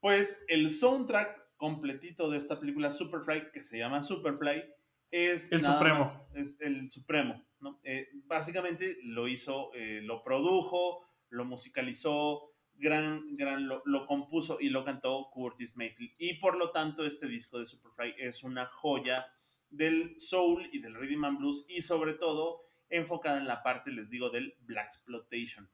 pues el soundtrack completito de esta película Superfly, que se llama Superfly, es el supremo. es el supremo, ¿no? Eh, básicamente lo hizo, eh, lo produjo, lo musicalizó, gran, gran, lo, lo, compuso y lo cantó Curtis Mayfield. Y por lo tanto, este disco de Superfly es una joya del soul y del rhythm and blues y sobre todo enfocada en la parte, les digo, del black exploitation.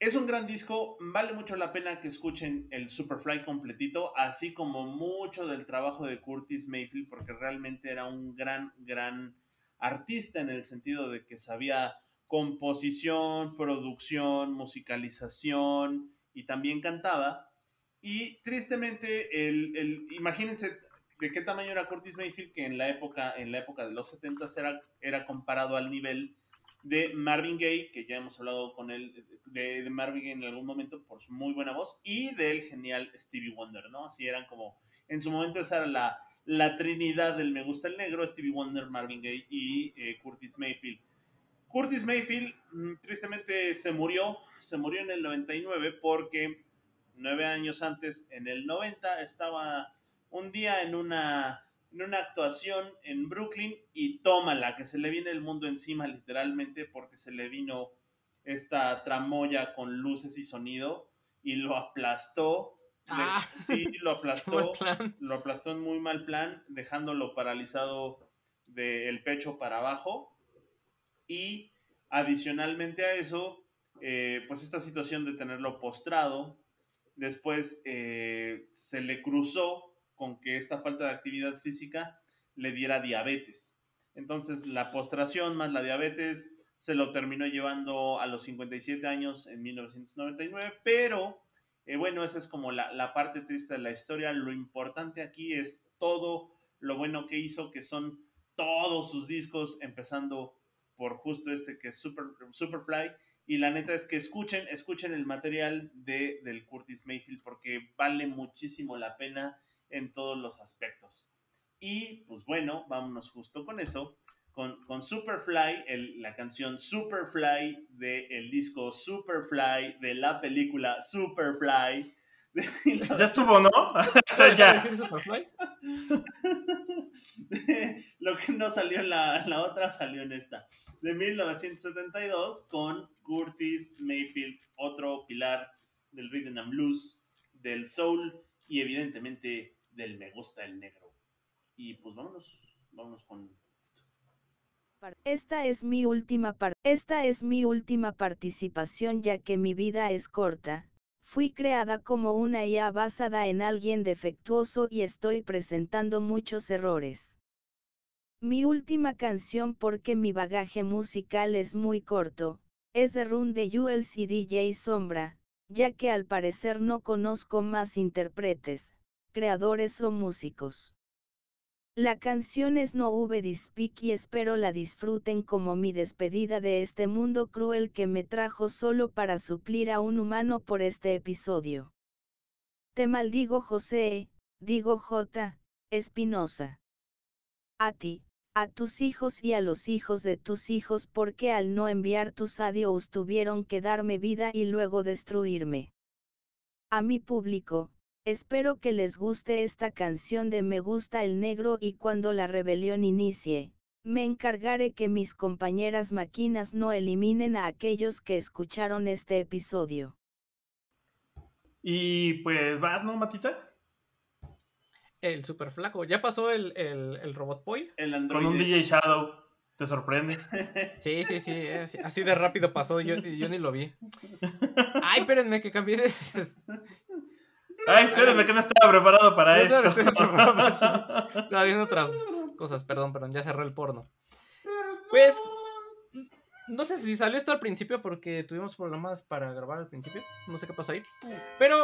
Es un gran disco, vale mucho la pena que escuchen el Superfly completito, así como mucho del trabajo de Curtis Mayfield, porque realmente era un gran, gran artista en el sentido de que sabía composición, producción, musicalización y también cantaba. Y tristemente, el, imagínense de qué tamaño era Curtis Mayfield, que en la época, en la época de los 70 era, era comparado al nivel de Marvin Gaye, que ya hemos hablado con él, de, Marvin Gaye en algún momento por su muy buena voz, y del genial Stevie Wonder, ¿no? Así eran como, en su momento esa era la, la trinidad del Me Gusta el Negro, Stevie Wonder, Marvin Gaye y eh, Curtis Mayfield. Curtis Mayfield mm, tristemente se murió, se murió en el 99 porque nueve años antes, en el 90, estaba un día en una en una actuación en Brooklyn y tómala, que se le viene el mundo encima literalmente porque se le vino esta tramoya con luces y sonido y lo aplastó. Ah, sí, lo aplastó. Lo aplastó en muy mal plan, dejándolo paralizado del pecho para abajo. Y adicionalmente a eso, eh, pues esta situación de tenerlo postrado, después eh, se le cruzó con que esta falta de actividad física le diera diabetes. Entonces la postración más la diabetes se lo terminó llevando a los 57 años en 1999, pero eh, bueno, esa es como la, la, parte triste de la historia. Lo importante aquí es todo lo bueno que hizo, que son todos sus discos, empezando por justo este que es Super, Superfly, Y la neta es que escuchen, escuchen el material de, del Curtis Mayfield porque vale muchísimo la pena en todos los aspectos. Y pues bueno, vámonos justo con eso, con, con Superfly, el, la canción Superfly del disco Superfly de la película Superfly. Ya estuvo, ¿no? o sea, ya. Superfly? Lo que no salió en la, la otra salió en esta. De 1972 con Curtis Mayfield, otro pilar del rhythm and blues, del soul y evidentemente del me gusta el negro. Y pues vámonos, vámonos con esto. Esta es mi última Esta es mi última participación ya que mi vida es corta. Fui creada como una IA basada en alguien defectuoso y estoy presentando muchos errores. Mi última canción porque mi bagaje musical es muy corto, es de Run de y DJ Sombra, ya que al parecer no conozco más intérpretes, creadores o músicos. La canción es No V Speak y espero la disfruten como mi despedida de este mundo cruel que me trajo solo para suplir a un humano por este episodio. Te maldigo José, digo J. Espinosa. A ti, a tus hijos y a los hijos de tus hijos porque al no enviar tus adiós tuvieron que darme vida y luego destruirme. A mi público, Espero que les guste esta canción de Me gusta el negro y cuando la rebelión inicie, me encargaré que mis compañeras máquinas no eliminen a aquellos que escucharon este episodio. Y pues vas, ¿no, Matita? El super flaco. ¿Ya pasó el, el, el robot boy? El Con un DJ Shadow. ¿Te sorprende? Sí, sí, sí. es- así de rápido pasó. Yo, yo ni lo vi. Ay, espérenme que cambié de. Ay, espérenme que no estaba preparado para No esto. estaba- viendo otras cosas. Perdón, perdón. Ya cerré el porno. Pues. No sé si salió esto al principio porque tuvimos problemas para grabar al principio. No sé qué pasó ahí. Pero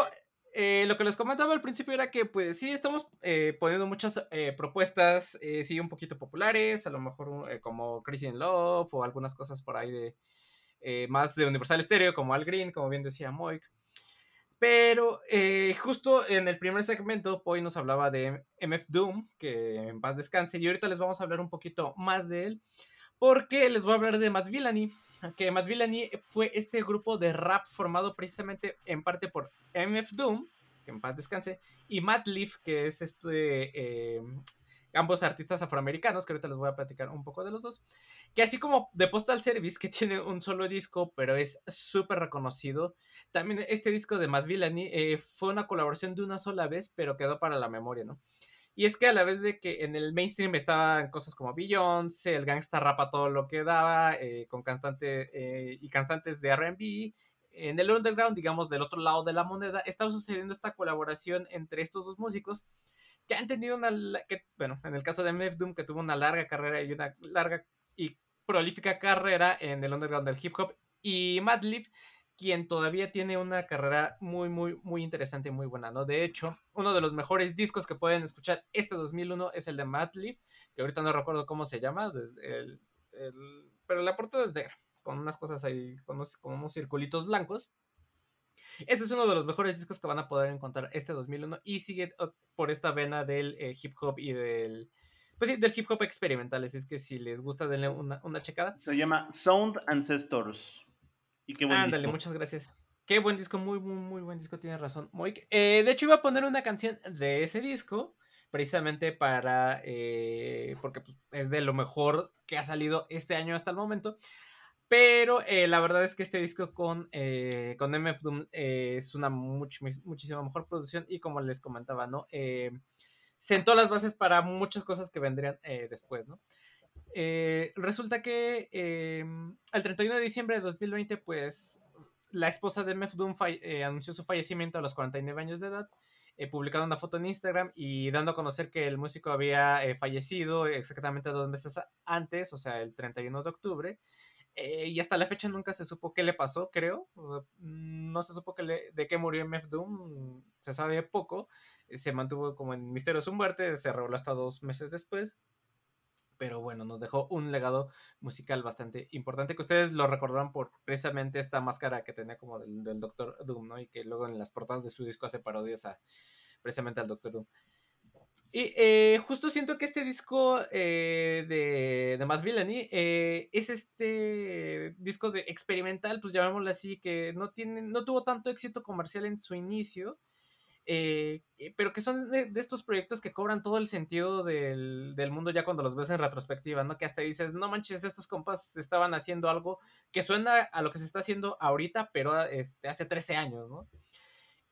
eh, lo que les comentaba al principio era que, pues sí, estamos eh, poniendo muchas eh, propuestas, eh, sí, un poquito populares, a lo mejor eh, como Crazy in Love o algunas cosas por ahí de eh, más de Universal Stereo, como Al Green, como bien decía Moik. Pero eh, justo en el primer segmento, Poi nos hablaba de MF Doom, que en paz descanse, y ahorita les vamos a hablar un poquito más de él, porque les voy a hablar de Matt Villani, que Matt Villani fue este grupo de rap formado precisamente en parte por MF Doom, que en paz descanse, y Matt Leaf, que es este, eh, ambos artistas afroamericanos, que ahorita les voy a platicar un poco de los dos, que así como The Postal Service, que tiene un solo disco, pero es súper reconocido, también este disco de Matt Villani eh, fue una colaboración de una sola vez, pero quedó para la memoria, ¿no? Y es que a la vez de que en el mainstream estaban cosas como Beyoncé, el gangsta rap a todo lo que daba, eh, con cantantes eh, y cantantes de RB, en el underground, digamos, del otro lado de la moneda, estaba sucediendo esta colaboración entre estos dos músicos que han tenido una, bueno, en el caso de MF Doom, que tuvo una larga carrera y una larga prolífica carrera en el underground del hip hop, y Madlib, quien todavía tiene una carrera muy, muy, muy interesante y muy buena, ¿no? De hecho, uno de los mejores discos que pueden escuchar este 2001 es el de Madlib, que ahorita no recuerdo cómo se llama, el- el- pero la portada es negra, con unas cosas ahí, con unos, con unos circulitos blancos. Ese es uno de los mejores discos que van a poder encontrar este 2001 y sigue oh, por esta vena del eh, hip hop y del, pues sí, del hip hop experimental. Así es que si les gusta, denle una, una checada. Se llama Sound Ancestors. Y qué buen Ándale, disco. muchas gracias. Qué buen disco, muy, muy, muy buen disco, tienes razón. Moik. Eh, de hecho, iba a poner una canción de ese disco, precisamente para, eh, porque pues, es de lo mejor que ha salido este año hasta el momento. Pero eh, la verdad es que este disco con, eh, con MF Doom eh, es una much- muchísima mejor producción y como les comentaba, ¿no? Sentó las bases para muchas cosas que vendrían eh, después, ¿no? Eh, resulta que eh, el 31 de diciembre de 2020, pues la esposa de MF Doom eh, anunció su fallecimiento a los 49 años de edad, publicando una foto en Instagram y dando a conocer que el músico había fallecido exactamente dos meses antes, o sea, el 31 de octubre. Y hasta la fecha nunca se supo qué le pasó, creo. No se supo que de qué murió MF Doom, se sabe poco. Se mantuvo como en misterio su muerte, se reveló hasta dos meses después. Pero bueno, nos dejó un legado musical bastante importante que ustedes lo recordarán por precisamente esta máscara que tenía como del, del Doctor Doom, ¿no? Y que luego en las portadas de su disco hace parodias a precisamente al Doctor Doom. Y eh, justo siento que este disco eh, de, de Matt Villani eh, es este disco de experimental, pues llamémoslo así, que no, tiene, no tuvo tanto éxito comercial en su inicio, eh, eh, pero que son de, de estos proyectos que cobran todo el sentido del, del mundo ya cuando los ves en retrospectiva, ¿no? Que hasta dices, no manches, estos compas estaban haciendo algo que suena a lo que se está haciendo ahorita, pero este, hace 13 años, ¿no?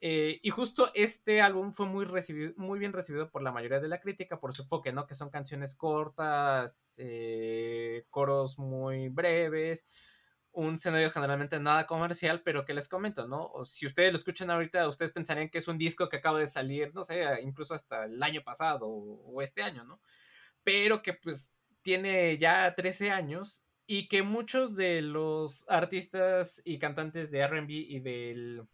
Eh, y justo este álbum fue muy, recibido, muy bien recibido por la mayoría de la crítica por su enfoque, ¿no? Que son canciones cortas, eh, coros muy breves, un escenario generalmente nada comercial, pero que les comento, ¿no? O si ustedes lo escuchan ahorita, ustedes pensarían que es un disco que acaba de salir, no sé, incluso hasta el año pasado o, o este año, ¿no? Pero que pues tiene ya 13 años y que muchos de los artistas y cantantes de RB y del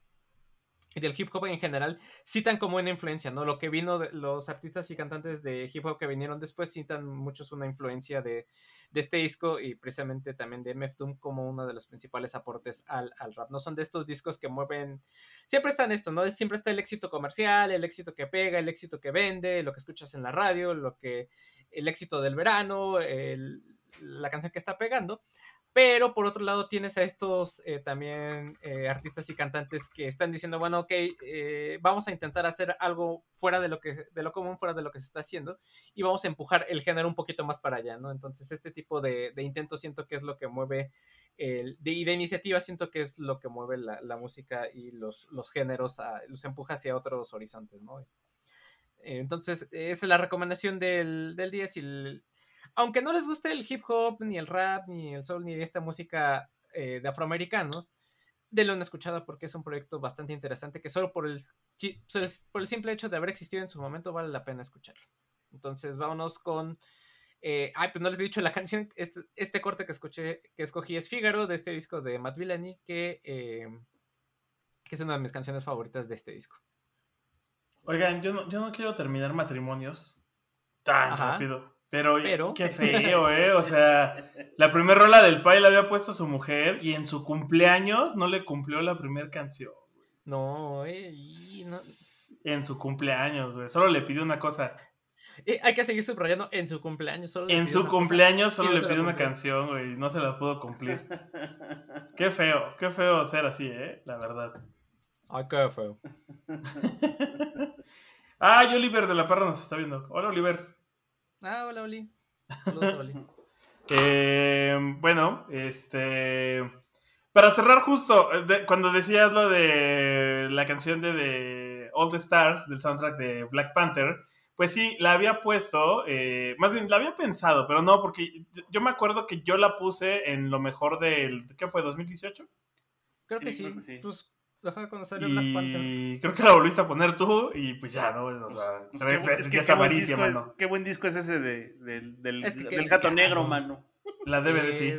y del hip hop en general citan como una influencia, ¿no? Lo que vino de los artistas y cantantes de hip hop que vinieron después citan muchos una influencia de, de este disco y precisamente también de MF Doom como uno de los principales aportes al, al, rap. No son de estos discos que mueven. Siempre está en esto, ¿no? Siempre está el éxito comercial, el éxito que pega, el éxito que vende, lo que escuchas en la radio, lo que. el éxito del verano, la canción que está pegando. Pero por otro lado tienes a estos eh, también eh, artistas y cantantes que están diciendo, bueno, ok, eh, vamos a intentar hacer algo fuera de lo, que, de lo común, fuera de lo que se está haciendo, y vamos a empujar el género un poquito más para allá, ¿no? Entonces este tipo de, de intentos siento que es lo que mueve, el, y de iniciativa siento que es lo que mueve la, la música y los, los géneros, a, los empuja hacia otros horizontes, ¿no? Entonces, esa es la recomendación del, del día. Si aunque no les guste el hip hop, ni el rap, ni el soul, ni esta música eh, de afroamericanos, denlo una escuchada porque es un proyecto bastante interesante que solo por el, por el simple hecho de haber existido en su momento vale la pena escucharlo. Entonces, vámonos con. Eh, ay, pues no les he dicho la canción. Este, este, corte que escuché, que escogí es Fígaro de este disco de Matt Villani, que, eh, que es una de mis canciones favoritas de este disco. Oigan, yo no, yo no quiero terminar matrimonios tan Ajá. rápido. Pero, Pero, qué feo, ¿eh? O sea, la primera rola del Pai la había puesto su mujer y en su cumpleaños no le cumplió la primera canción. No, eh, no. En su cumpleaños, güey. Solo le pidió una cosa. Eh, hay que seguir subrayando en su cumpleaños. Solo en su cumpleaños solo le pidió una canción, güey. No se la pudo cumplir. qué feo, qué feo ser así, ¿eh? La verdad. Ay, qué feo. ah, Oliver de la Parra nos está viendo. Hola, Oliver. Ah, hola, Oli. Saludos, Oli. eh, bueno, este. Para cerrar justo, de, cuando decías lo de la canción de, de, All the Stars del soundtrack de Black Panther, pues sí, la había puesto, eh, más bien la había pensado, pero no, porque yo me acuerdo que yo la puse en lo mejor del, ¿qué fue? ¿2018? Creo sí, que sí. Creo que sí. Pues Ajá, cuando salió y Black Panther. creo que la volviste a poner tú y pues ya, ¿no? O sea, pues, tres veces, es que ya avaricia, mano. Es, qué buen disco es ese de, de, del, es que, del gato es negro, mano. La DVD sí.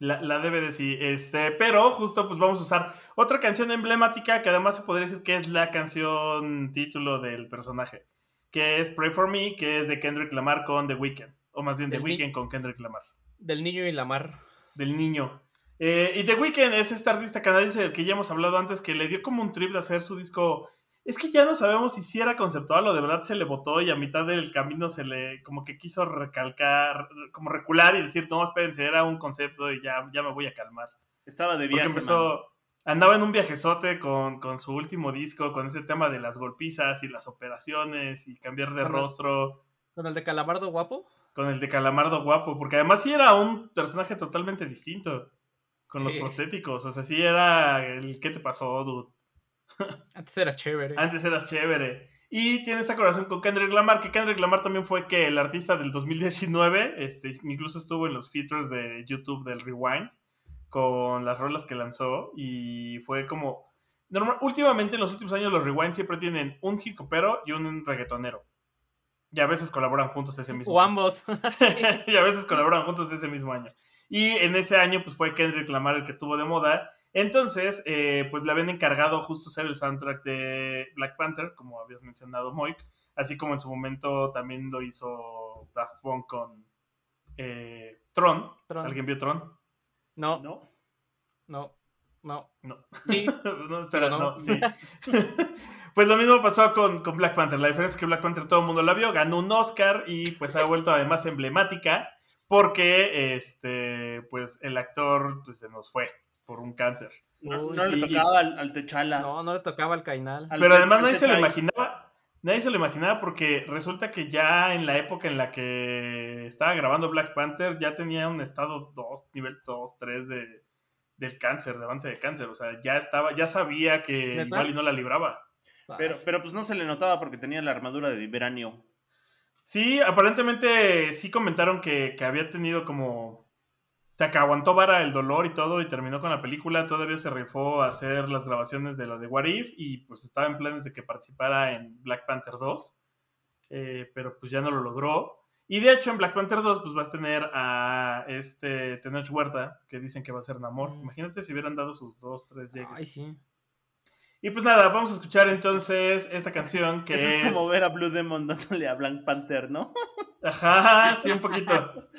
La, la DVD sí. Este, pero justo pues vamos a usar otra canción emblemática que además se podría decir que es la canción título del personaje. Que es Pray For Me, que es de Kendrick Lamar con The Weeknd. O más bien The Weeknd con Kendrick Lamar. Del niño y Lamar. Del niño. Eh, y The Weeknd es este artista canadiense del que ya hemos hablado antes, que le dio como un trip de hacer su disco. Es que ya no sabemos si sí era conceptual o de verdad se le votó y a mitad del camino se le como que quiso recalcar, como recular y decir, no, espérense, era un concepto y ya, ya me voy a calmar. Estaba de viaje. Porque empezó, andaba en un viajezote con, con, su último disco, con ese tema de las golpizas y las operaciones y cambiar de ¿Con rostro. El, ¿Con el de Calamardo guapo? Con el de Calamardo guapo, porque además sí era un personaje totalmente distinto con los prostéticos. O sea, sí era el ¿qué te pasó, dude? Antes eras chévere. Antes eras chévere. Y tiene esta colaboración con Kendrick Lamar, que Kendrick Lamar también fue que el artista del 2019, este, incluso estuvo en los features de YouTube del Rewind, con las rolas que lanzó, y fue como... Normal, últimamente, en los últimos años, los Rewind siempre tienen un hip hopero y un reggaetonero. Y a veces colaboran juntos ese mismo O ambos. y a veces colaboran juntos ese mismo año. Y en ese año, pues fue Kendrick Lamar el que estuvo de moda. Entonces, eh, pues le habían encargado justo ser el soundtrack de Black Panther, como habías mencionado, Moik, así como en su momento también lo hizo Daft Punk con eh, Tron. Tron. ¿Alguien vio Tron? No, ¿No? no, no. No. Sí, no, espera, Pero no. no, sí. pues lo mismo pasó con, con Black Panther. La diferencia es que Black Panther todo el mundo la vio, ganó un Oscar y pues ha vuelto además emblemática porque este pues el actor pues se nos fue por un cáncer. No, Uy, no sí. le tocaba al, al Techala. no, no le tocaba al Cainal. Al Pero además nadie se lo imaginaba. Nadie se lo imaginaba porque resulta que ya en la época en la que estaba grabando Black Panther ya tenía un estado 2, nivel 2, 3 de, del cáncer, de avance de cáncer. O sea, ya estaba, ya sabía que ¿Neta? igual y no la libraba. Pero, pero pues no se le notaba porque tenía la armadura de vibranium. Sí, aparentemente sí comentaron que, que había tenido como. O sea, que aguantó vara el dolor y todo y terminó con la película. Todavía se rifó a hacer las grabaciones de lo de What If y pues estaba en planes de que participara en Black Panther 2. eh, pero pues ya no lo logró. Y de hecho en Black Panther 2 pues vas a tener a este Tenoch Huerta que dicen que va a ser Namor. Mm. Imagínate si hubieran dado sus dos, tres llegues. Ay, sí. Y pues nada, vamos a escuchar entonces esta canción que Eso es, es... como ver a Blue Demon dándole a Black Panther, ¿no? Ajá, sí, un poquito.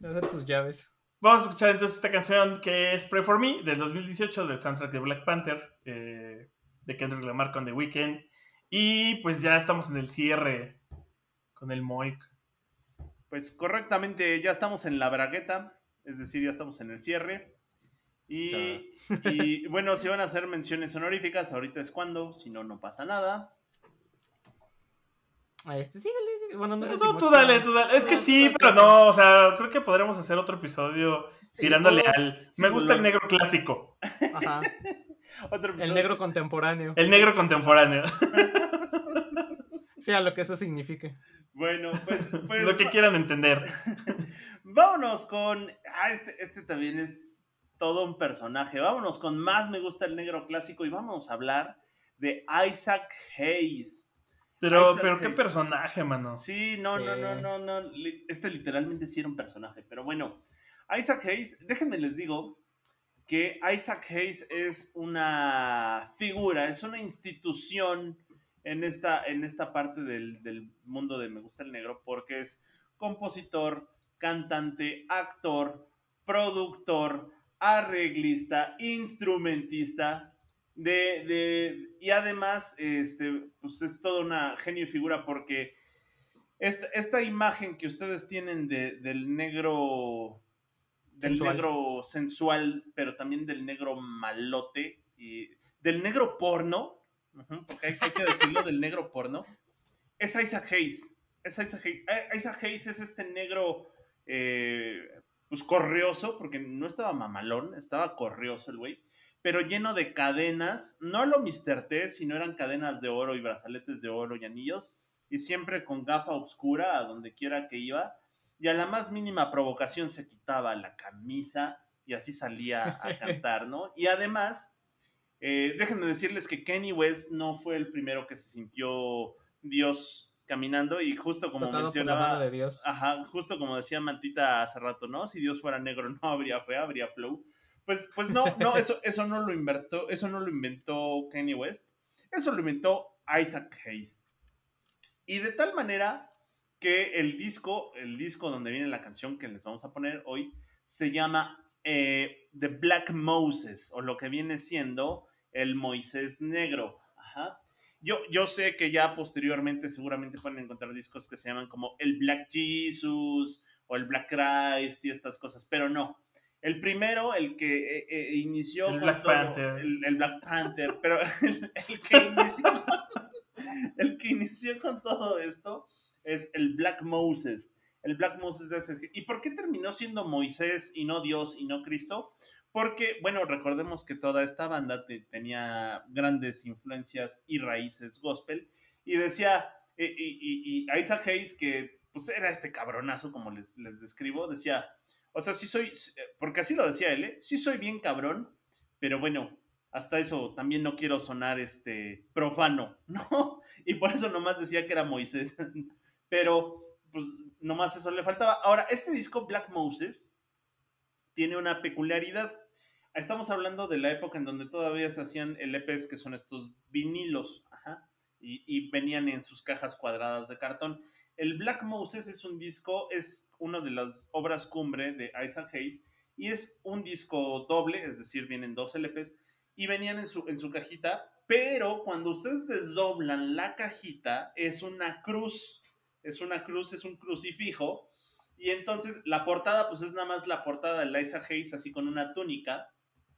Hacer sus llaves. Vamos a escuchar entonces esta canción que es Pray For Me del 2018 del soundtrack de Black Panther eh, de Kendrick Lamar con The Weeknd. Y pues ya estamos en el cierre con el Moik. Pues correctamente, ya estamos en la bragueta, es decir, ya estamos en el cierre. Y, y, bueno, si van a hacer menciones honoríficas, ahorita es cuando, si no, no pasa nada. A este, síguele. Bueno, no sé si. No, tú dale, tú dale. Es que No, sí, pero no, o sea, creo que podremos hacer otro episodio Sí, tirándole al... sí, Me gusta el negro clásico, Ajá. Otro El negro contemporáneo. el negro contemporáneo, Sea lo que eso signifique. Bueno, pues, pues lo que quieran entender. vámonos con. Ah, este, este también es todo un personaje. Vámonos con más me gusta el negro clásico y vamos a hablar de Isaac Hayes. Pero, Isaac pero qué personaje, mano. Sí, no, no, Sí. no, no, no. Este literalmente sí era un personaje. Pero bueno, Isaac Hayes, déjenme les digo que Isaac Hayes es una figura, es una institución en esta, en esta parte del, del mundo de Me Gusta el Negro, porque es compositor, cantante, actor, productor, arreglista, instrumentista, de, de- y además, este, pues es toda una genio y figura porque esta, esta imagen que ustedes tienen de- del negro, del Sensual. negro sensual, pero también del negro malote y del negro porno, porque hay, hay que decirlo del negro porno, es Isaac Hayes. Es Isaac Hayes. Eh, Isaac Hayes es este negro, eh, pues corrioso, porque no estaba mamalón, estaba corrioso el güey pero lleno de cadenas, no lo Mr. T, sino eran cadenas de oro y brazaletes de oro y anillos, y siempre con gafa oscura a donde quiera que iba, y a la más mínima provocación se quitaba la camisa y así salía a cantar, ¿no? Y además, eh, déjenme decirles que Kenny West no fue el primero que se sintió Dios caminando, y justo como Tocado por la mencionaba... mano de Dios. Ajá, justo como decía Mantita hace rato, ¿no? Si Dios fuera negro no habría fe, habría flow. Pues, pues no, no, eso, eso no lo inventó, eso no lo inventó Kanye West, eso lo inventó Isaac Hayes. Y de tal manera que el disco, el disco donde viene la canción que les vamos a poner hoy, se llama eh, The Black Moses, o lo que viene siendo el Moisés Negro. Ajá. Yo, yo sé que ya posteriormente seguramente pueden encontrar discos que se llaman como el Black Jesus o el Black Christ y estas cosas, pero no. El primero, el que eh, eh, inició El con Black todo- Panther. El, el Black Panther, pero el, el que inició, el que inició con todo esto es el Black Moses. El Black Moses de ese- ¿Y por qué terminó siendo Moisés y no Dios y no Cristo? Porque, bueno, recordemos que toda esta banda te- tenía grandes influencias y raíces gospel. Y decía, y, y- y- Isaac Hayes, que pues era este cabronazo, como les, les describo, decía, o sea, sí soy, porque así lo decía él, ¿eh? sí soy bien cabrón, pero bueno, hasta eso también no quiero sonar este profano, ¿no? Y por eso nomás decía que era Moisés. Pero, pues, nomás eso le faltaba. Ahora, este disco, Black Moses, tiene una peculiaridad. estamos hablando de la época en donde todavía se hacían LPs, que son estos vinilos, y, venían en sus cajas cuadradas de cartón. El Black Moses es un disco, es una de las obras cumbre de Isaac Hayes y es un disco doble, es decir, vienen dos LPs y venían en su, en su cajita, pero cuando ustedes desdoblan la cajita es una cruz, es una cruz, es un crucifijo y entonces la portada pues es nada más la portada de Isaac Hayes así con una túnica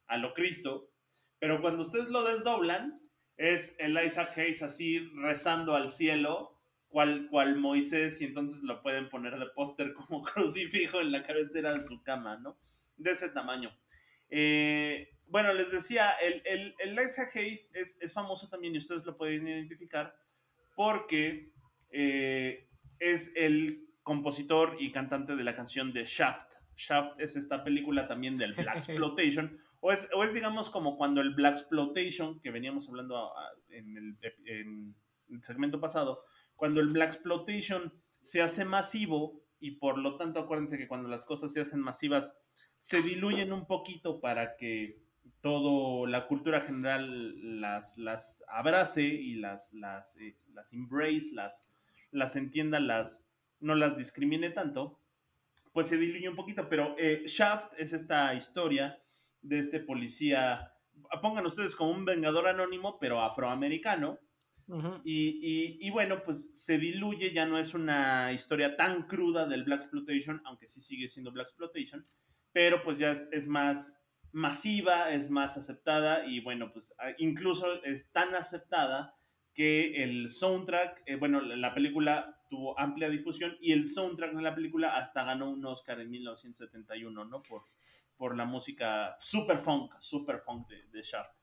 a lo Cristo, pero cuando ustedes lo desdoblan es el Isaac Hayes así rezando al cielo cual, cual Moisés y entonces lo pueden poner de póster como crucifijo en la cabecera de su cama, ¿no? De ese tamaño. Eh, bueno, les decía, el, el, el Hayes es, es, famoso también y ustedes lo pueden identificar porque eh, es el compositor y cantante de la canción de Shaft. Shaft es esta película también del Black Exploitation, o es, o es digamos como cuando el Black Exploitation, que veníamos hablando en el, en el segmento pasado, cuando el Black Exploitation se hace masivo y por lo tanto acuérdense que cuando las cosas se hacen masivas se diluyen un poquito para que todo la cultura general las, las abrace y las, las, eh, las embrace, las, las entienda, las, no las discrimine tanto, pues se diluye un poquito. Pero eh, Shaft es esta historia de este policía, pongan ustedes como un vengador anónimo, pero afroamericano, y, bueno, pues se diluye, ya no es una historia tan cruda del Black Exploitation, aunque sí sigue siendo Black Exploitation, pero pues ya es, más masiva, es más aceptada y bueno, pues ah, incluso es tan aceptada que el soundtrack, eh, bueno, la película tuvo amplia difusión y el soundtrack de la película hasta ganó un Oscar en 1971, ¿no? Por, por la música super funk, super funk de, de Shaft.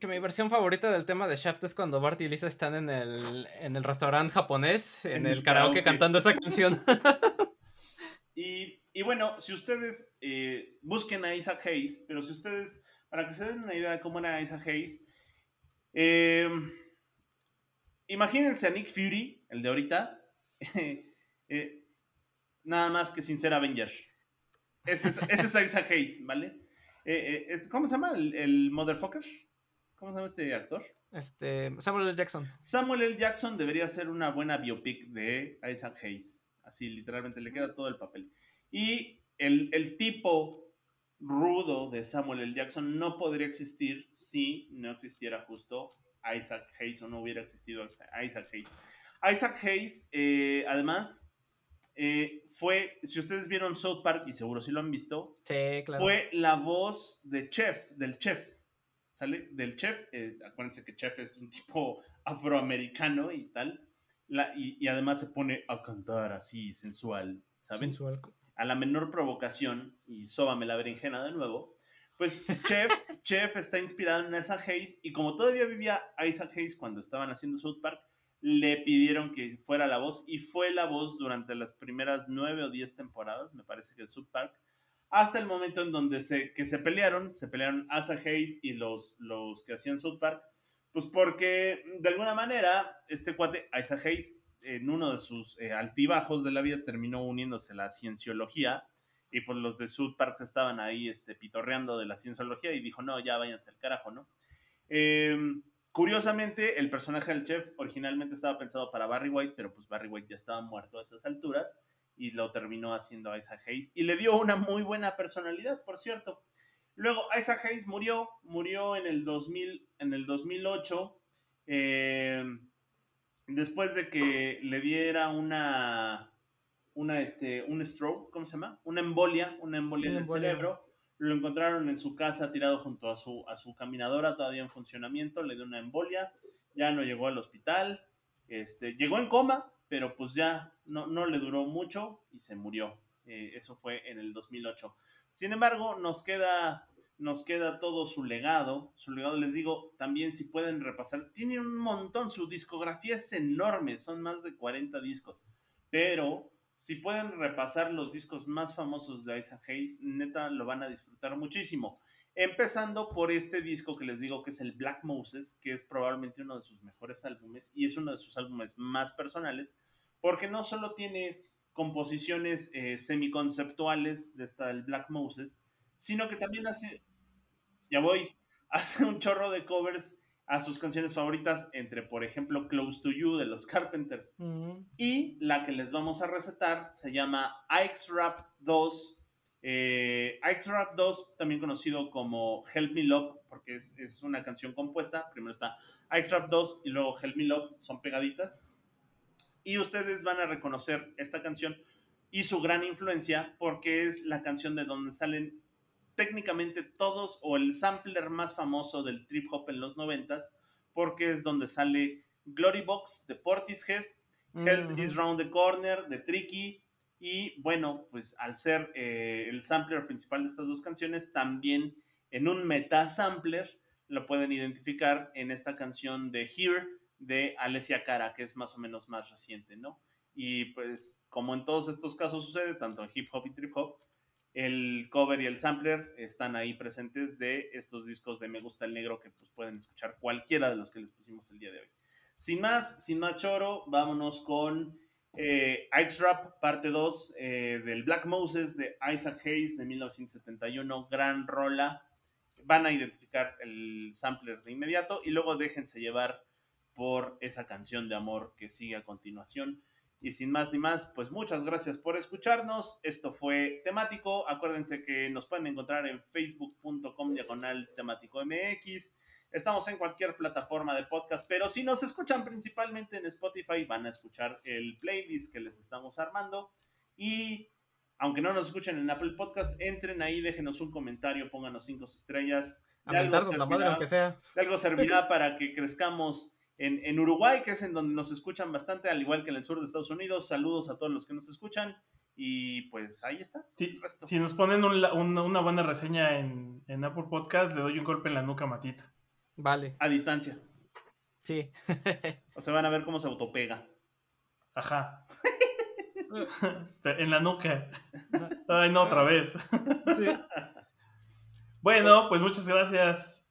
Que mi versión favorita del tema de Shaft es cuando Bart y Lisa están en el, en el restaurante japonés, en, el karaoke, cantando esa canción. y, y, bueno, si ustedes eh, busquen a Isaac Hayes, pero si ustedes, para que se den una idea de cómo era Isaac Hayes, eh, imagínense a Nick Fury, el de ahorita, eh, nada más que sin ser Avenger. Ese es, ese es Isaac Hayes, ¿vale? ¿Cómo se llama el, el motherfucker? ¿Cómo se llama este actor? Este, Samuel L. Jackson. Samuel L. Jackson debería ser una buena biopic de Isaac Hayes. Así, literalmente, le queda todo el papel. Y el, el tipo rudo de Samuel L. Jackson no podría existir si no existiera justo Isaac Hayes o no hubiera existido Isaac Hayes. Isaac Hayes, eh, además, eh, fue, si ustedes vieron South Park, y seguro si lo han visto, sí, claro. fue la voz de Chef, del chef sale del chef, eh, acuérdense que chef es un tipo afroamericano y tal, y, además se pone a cantar así sensual, ¿saben? Sensual. A la menor provocación, y sóbame la berenjena de nuevo, pues Chef, Chef está inspirado en Isaac Hayes, y como todavía vivía Isaac Hayes cuando estaban haciendo South Park, le pidieron que fuera la voz, y fue la voz durante las primeras nueve o diez temporadas, me parece que de South Park, hasta el momento en donde se, que se pelearon, se pelearon Asa Hayes y los, los que hacían South Park, pues porque de alguna manera este cuate, Asa Hayes, en uno de sus eh, altibajos de la vida terminó uniéndose a la cienciología y pues los de South Park estaban ahí este, pitorreando de la cienciología y dijo, no, ya váyanse al carajo, ¿no? Em, curiosamente, el personaje del chef originalmente estaba pensado para Barry White, pero pues Barry White ya estaba muerto a esas alturas y lo terminó haciendo Isaac Hayes y le dio una muy buena personalidad, por cierto. Luego Isaac Hayes murió, murió en el, 2000, en el 2008, eh, después de que le diera una, una este, un stroke, ¿cómo se llama? Una embolia, una embolia en el cerebro. Lo encontraron en su casa tirado junto a su, a su caminadora, todavía en funcionamiento, le dio una embolia, ya no llegó al hospital, este, llegó en coma, pero pues ya no, no le duró mucho y se murió. Eh, eso fue en el 2008. Sin embargo, nos queda, nos queda todo su legado. Su legado, les digo, también si pueden repasar, tiene un montón, su discografía es enorme, son más de 40 discos. Pero si pueden repasar los discos más famosos de Isaac Hayes, neta lo van a disfrutar muchísimo. Empezando por este disco que les digo que es el Black Moses, que es probablemente uno de sus mejores álbumes y es uno de sus álbumes más personales, porque no solo tiene composiciones eh, semiconceptuales de esta del Black Moses, sino que también hace... ya voy, hace un chorro de covers a sus canciones favoritas, entre por ejemplo Close to You de los Carpenters. Y la que les vamos a recetar se llama Ike's Rap 2. Eh, Ike's Rap 2, también conocido como Help Me Love, porque es, es una canción compuesta. Primero está Ike's Rap 2 y luego Help Me Love, son pegaditas. Y ustedes van a reconocer esta canción y su gran influencia porque es la canción de donde salen técnicamente todos o el sampler más famoso del trip hop en los noventas, porque es donde sale Glory Box de Portishead, Health is Round the Corner de Tricky, y bueno, pues al ser eh, el sampler principal de estas dos canciones, también en un meta sampler lo pueden identificar en esta canción de Here de Alessia Cara, que es más o menos más reciente, ¿no? Y pues como en todos estos casos sucede, tanto en hip hop y trip hop, el cover y el sampler están ahí presentes de estos discos de Me Gusta el Negro que pues, pueden escuchar cualquiera de los que les pusimos el día de hoy. Sin más, sin más choro, vámonos con eh, Ice Rap, parte 2 eh, del Black Moses de Isaac Hayes de 1971, gran rola. Van a identificar el sampler de inmediato y luego déjense llevar por esa canción de amor que sigue a continuación. Y sin más ni más, pues muchas gracias por escucharnos. Esto fue temático. Acuérdense que nos pueden encontrar en facebook.com diagonal temático MX. Estamos en cualquier plataforma de podcast, pero si nos escuchan principalmente en Spotify, van a escuchar el playlist que les estamos armando. Y aunque no nos escuchen en Apple Podcast, entren ahí, déjenos un comentario, pónganos cinco estrellas. De algo, servirá, aunque sea. de algo servirá para que crezcamos en, Uruguay, que es en donde nos escuchan bastante, al igual que en el sur de Estados Unidos. Saludos a todos los que nos escuchan. Y pues ahí está. si nos ponen una buena reseña en, Apple Podcast, le doy un golpe en la nuca Matita. Vale. A distancia. Sí. o sea, van a ver cómo se autopega. Ajá. en la nuca. Ay, no, otra vez. Bueno, pues muchas gracias.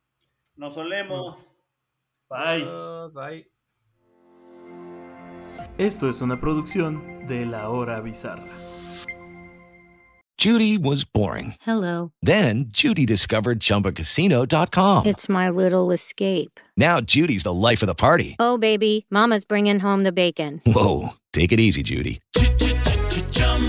Nos solemos. Bye. bye. Esto es una producción de La Hora Bizarra. Judy was boring. Hello. Then Judy discovered chumbacasino.com. It's my little escape. Now Judy's the life of the party. Oh, baby, Mama's bringing home the bacon. Whoa. Take it easy, Judy.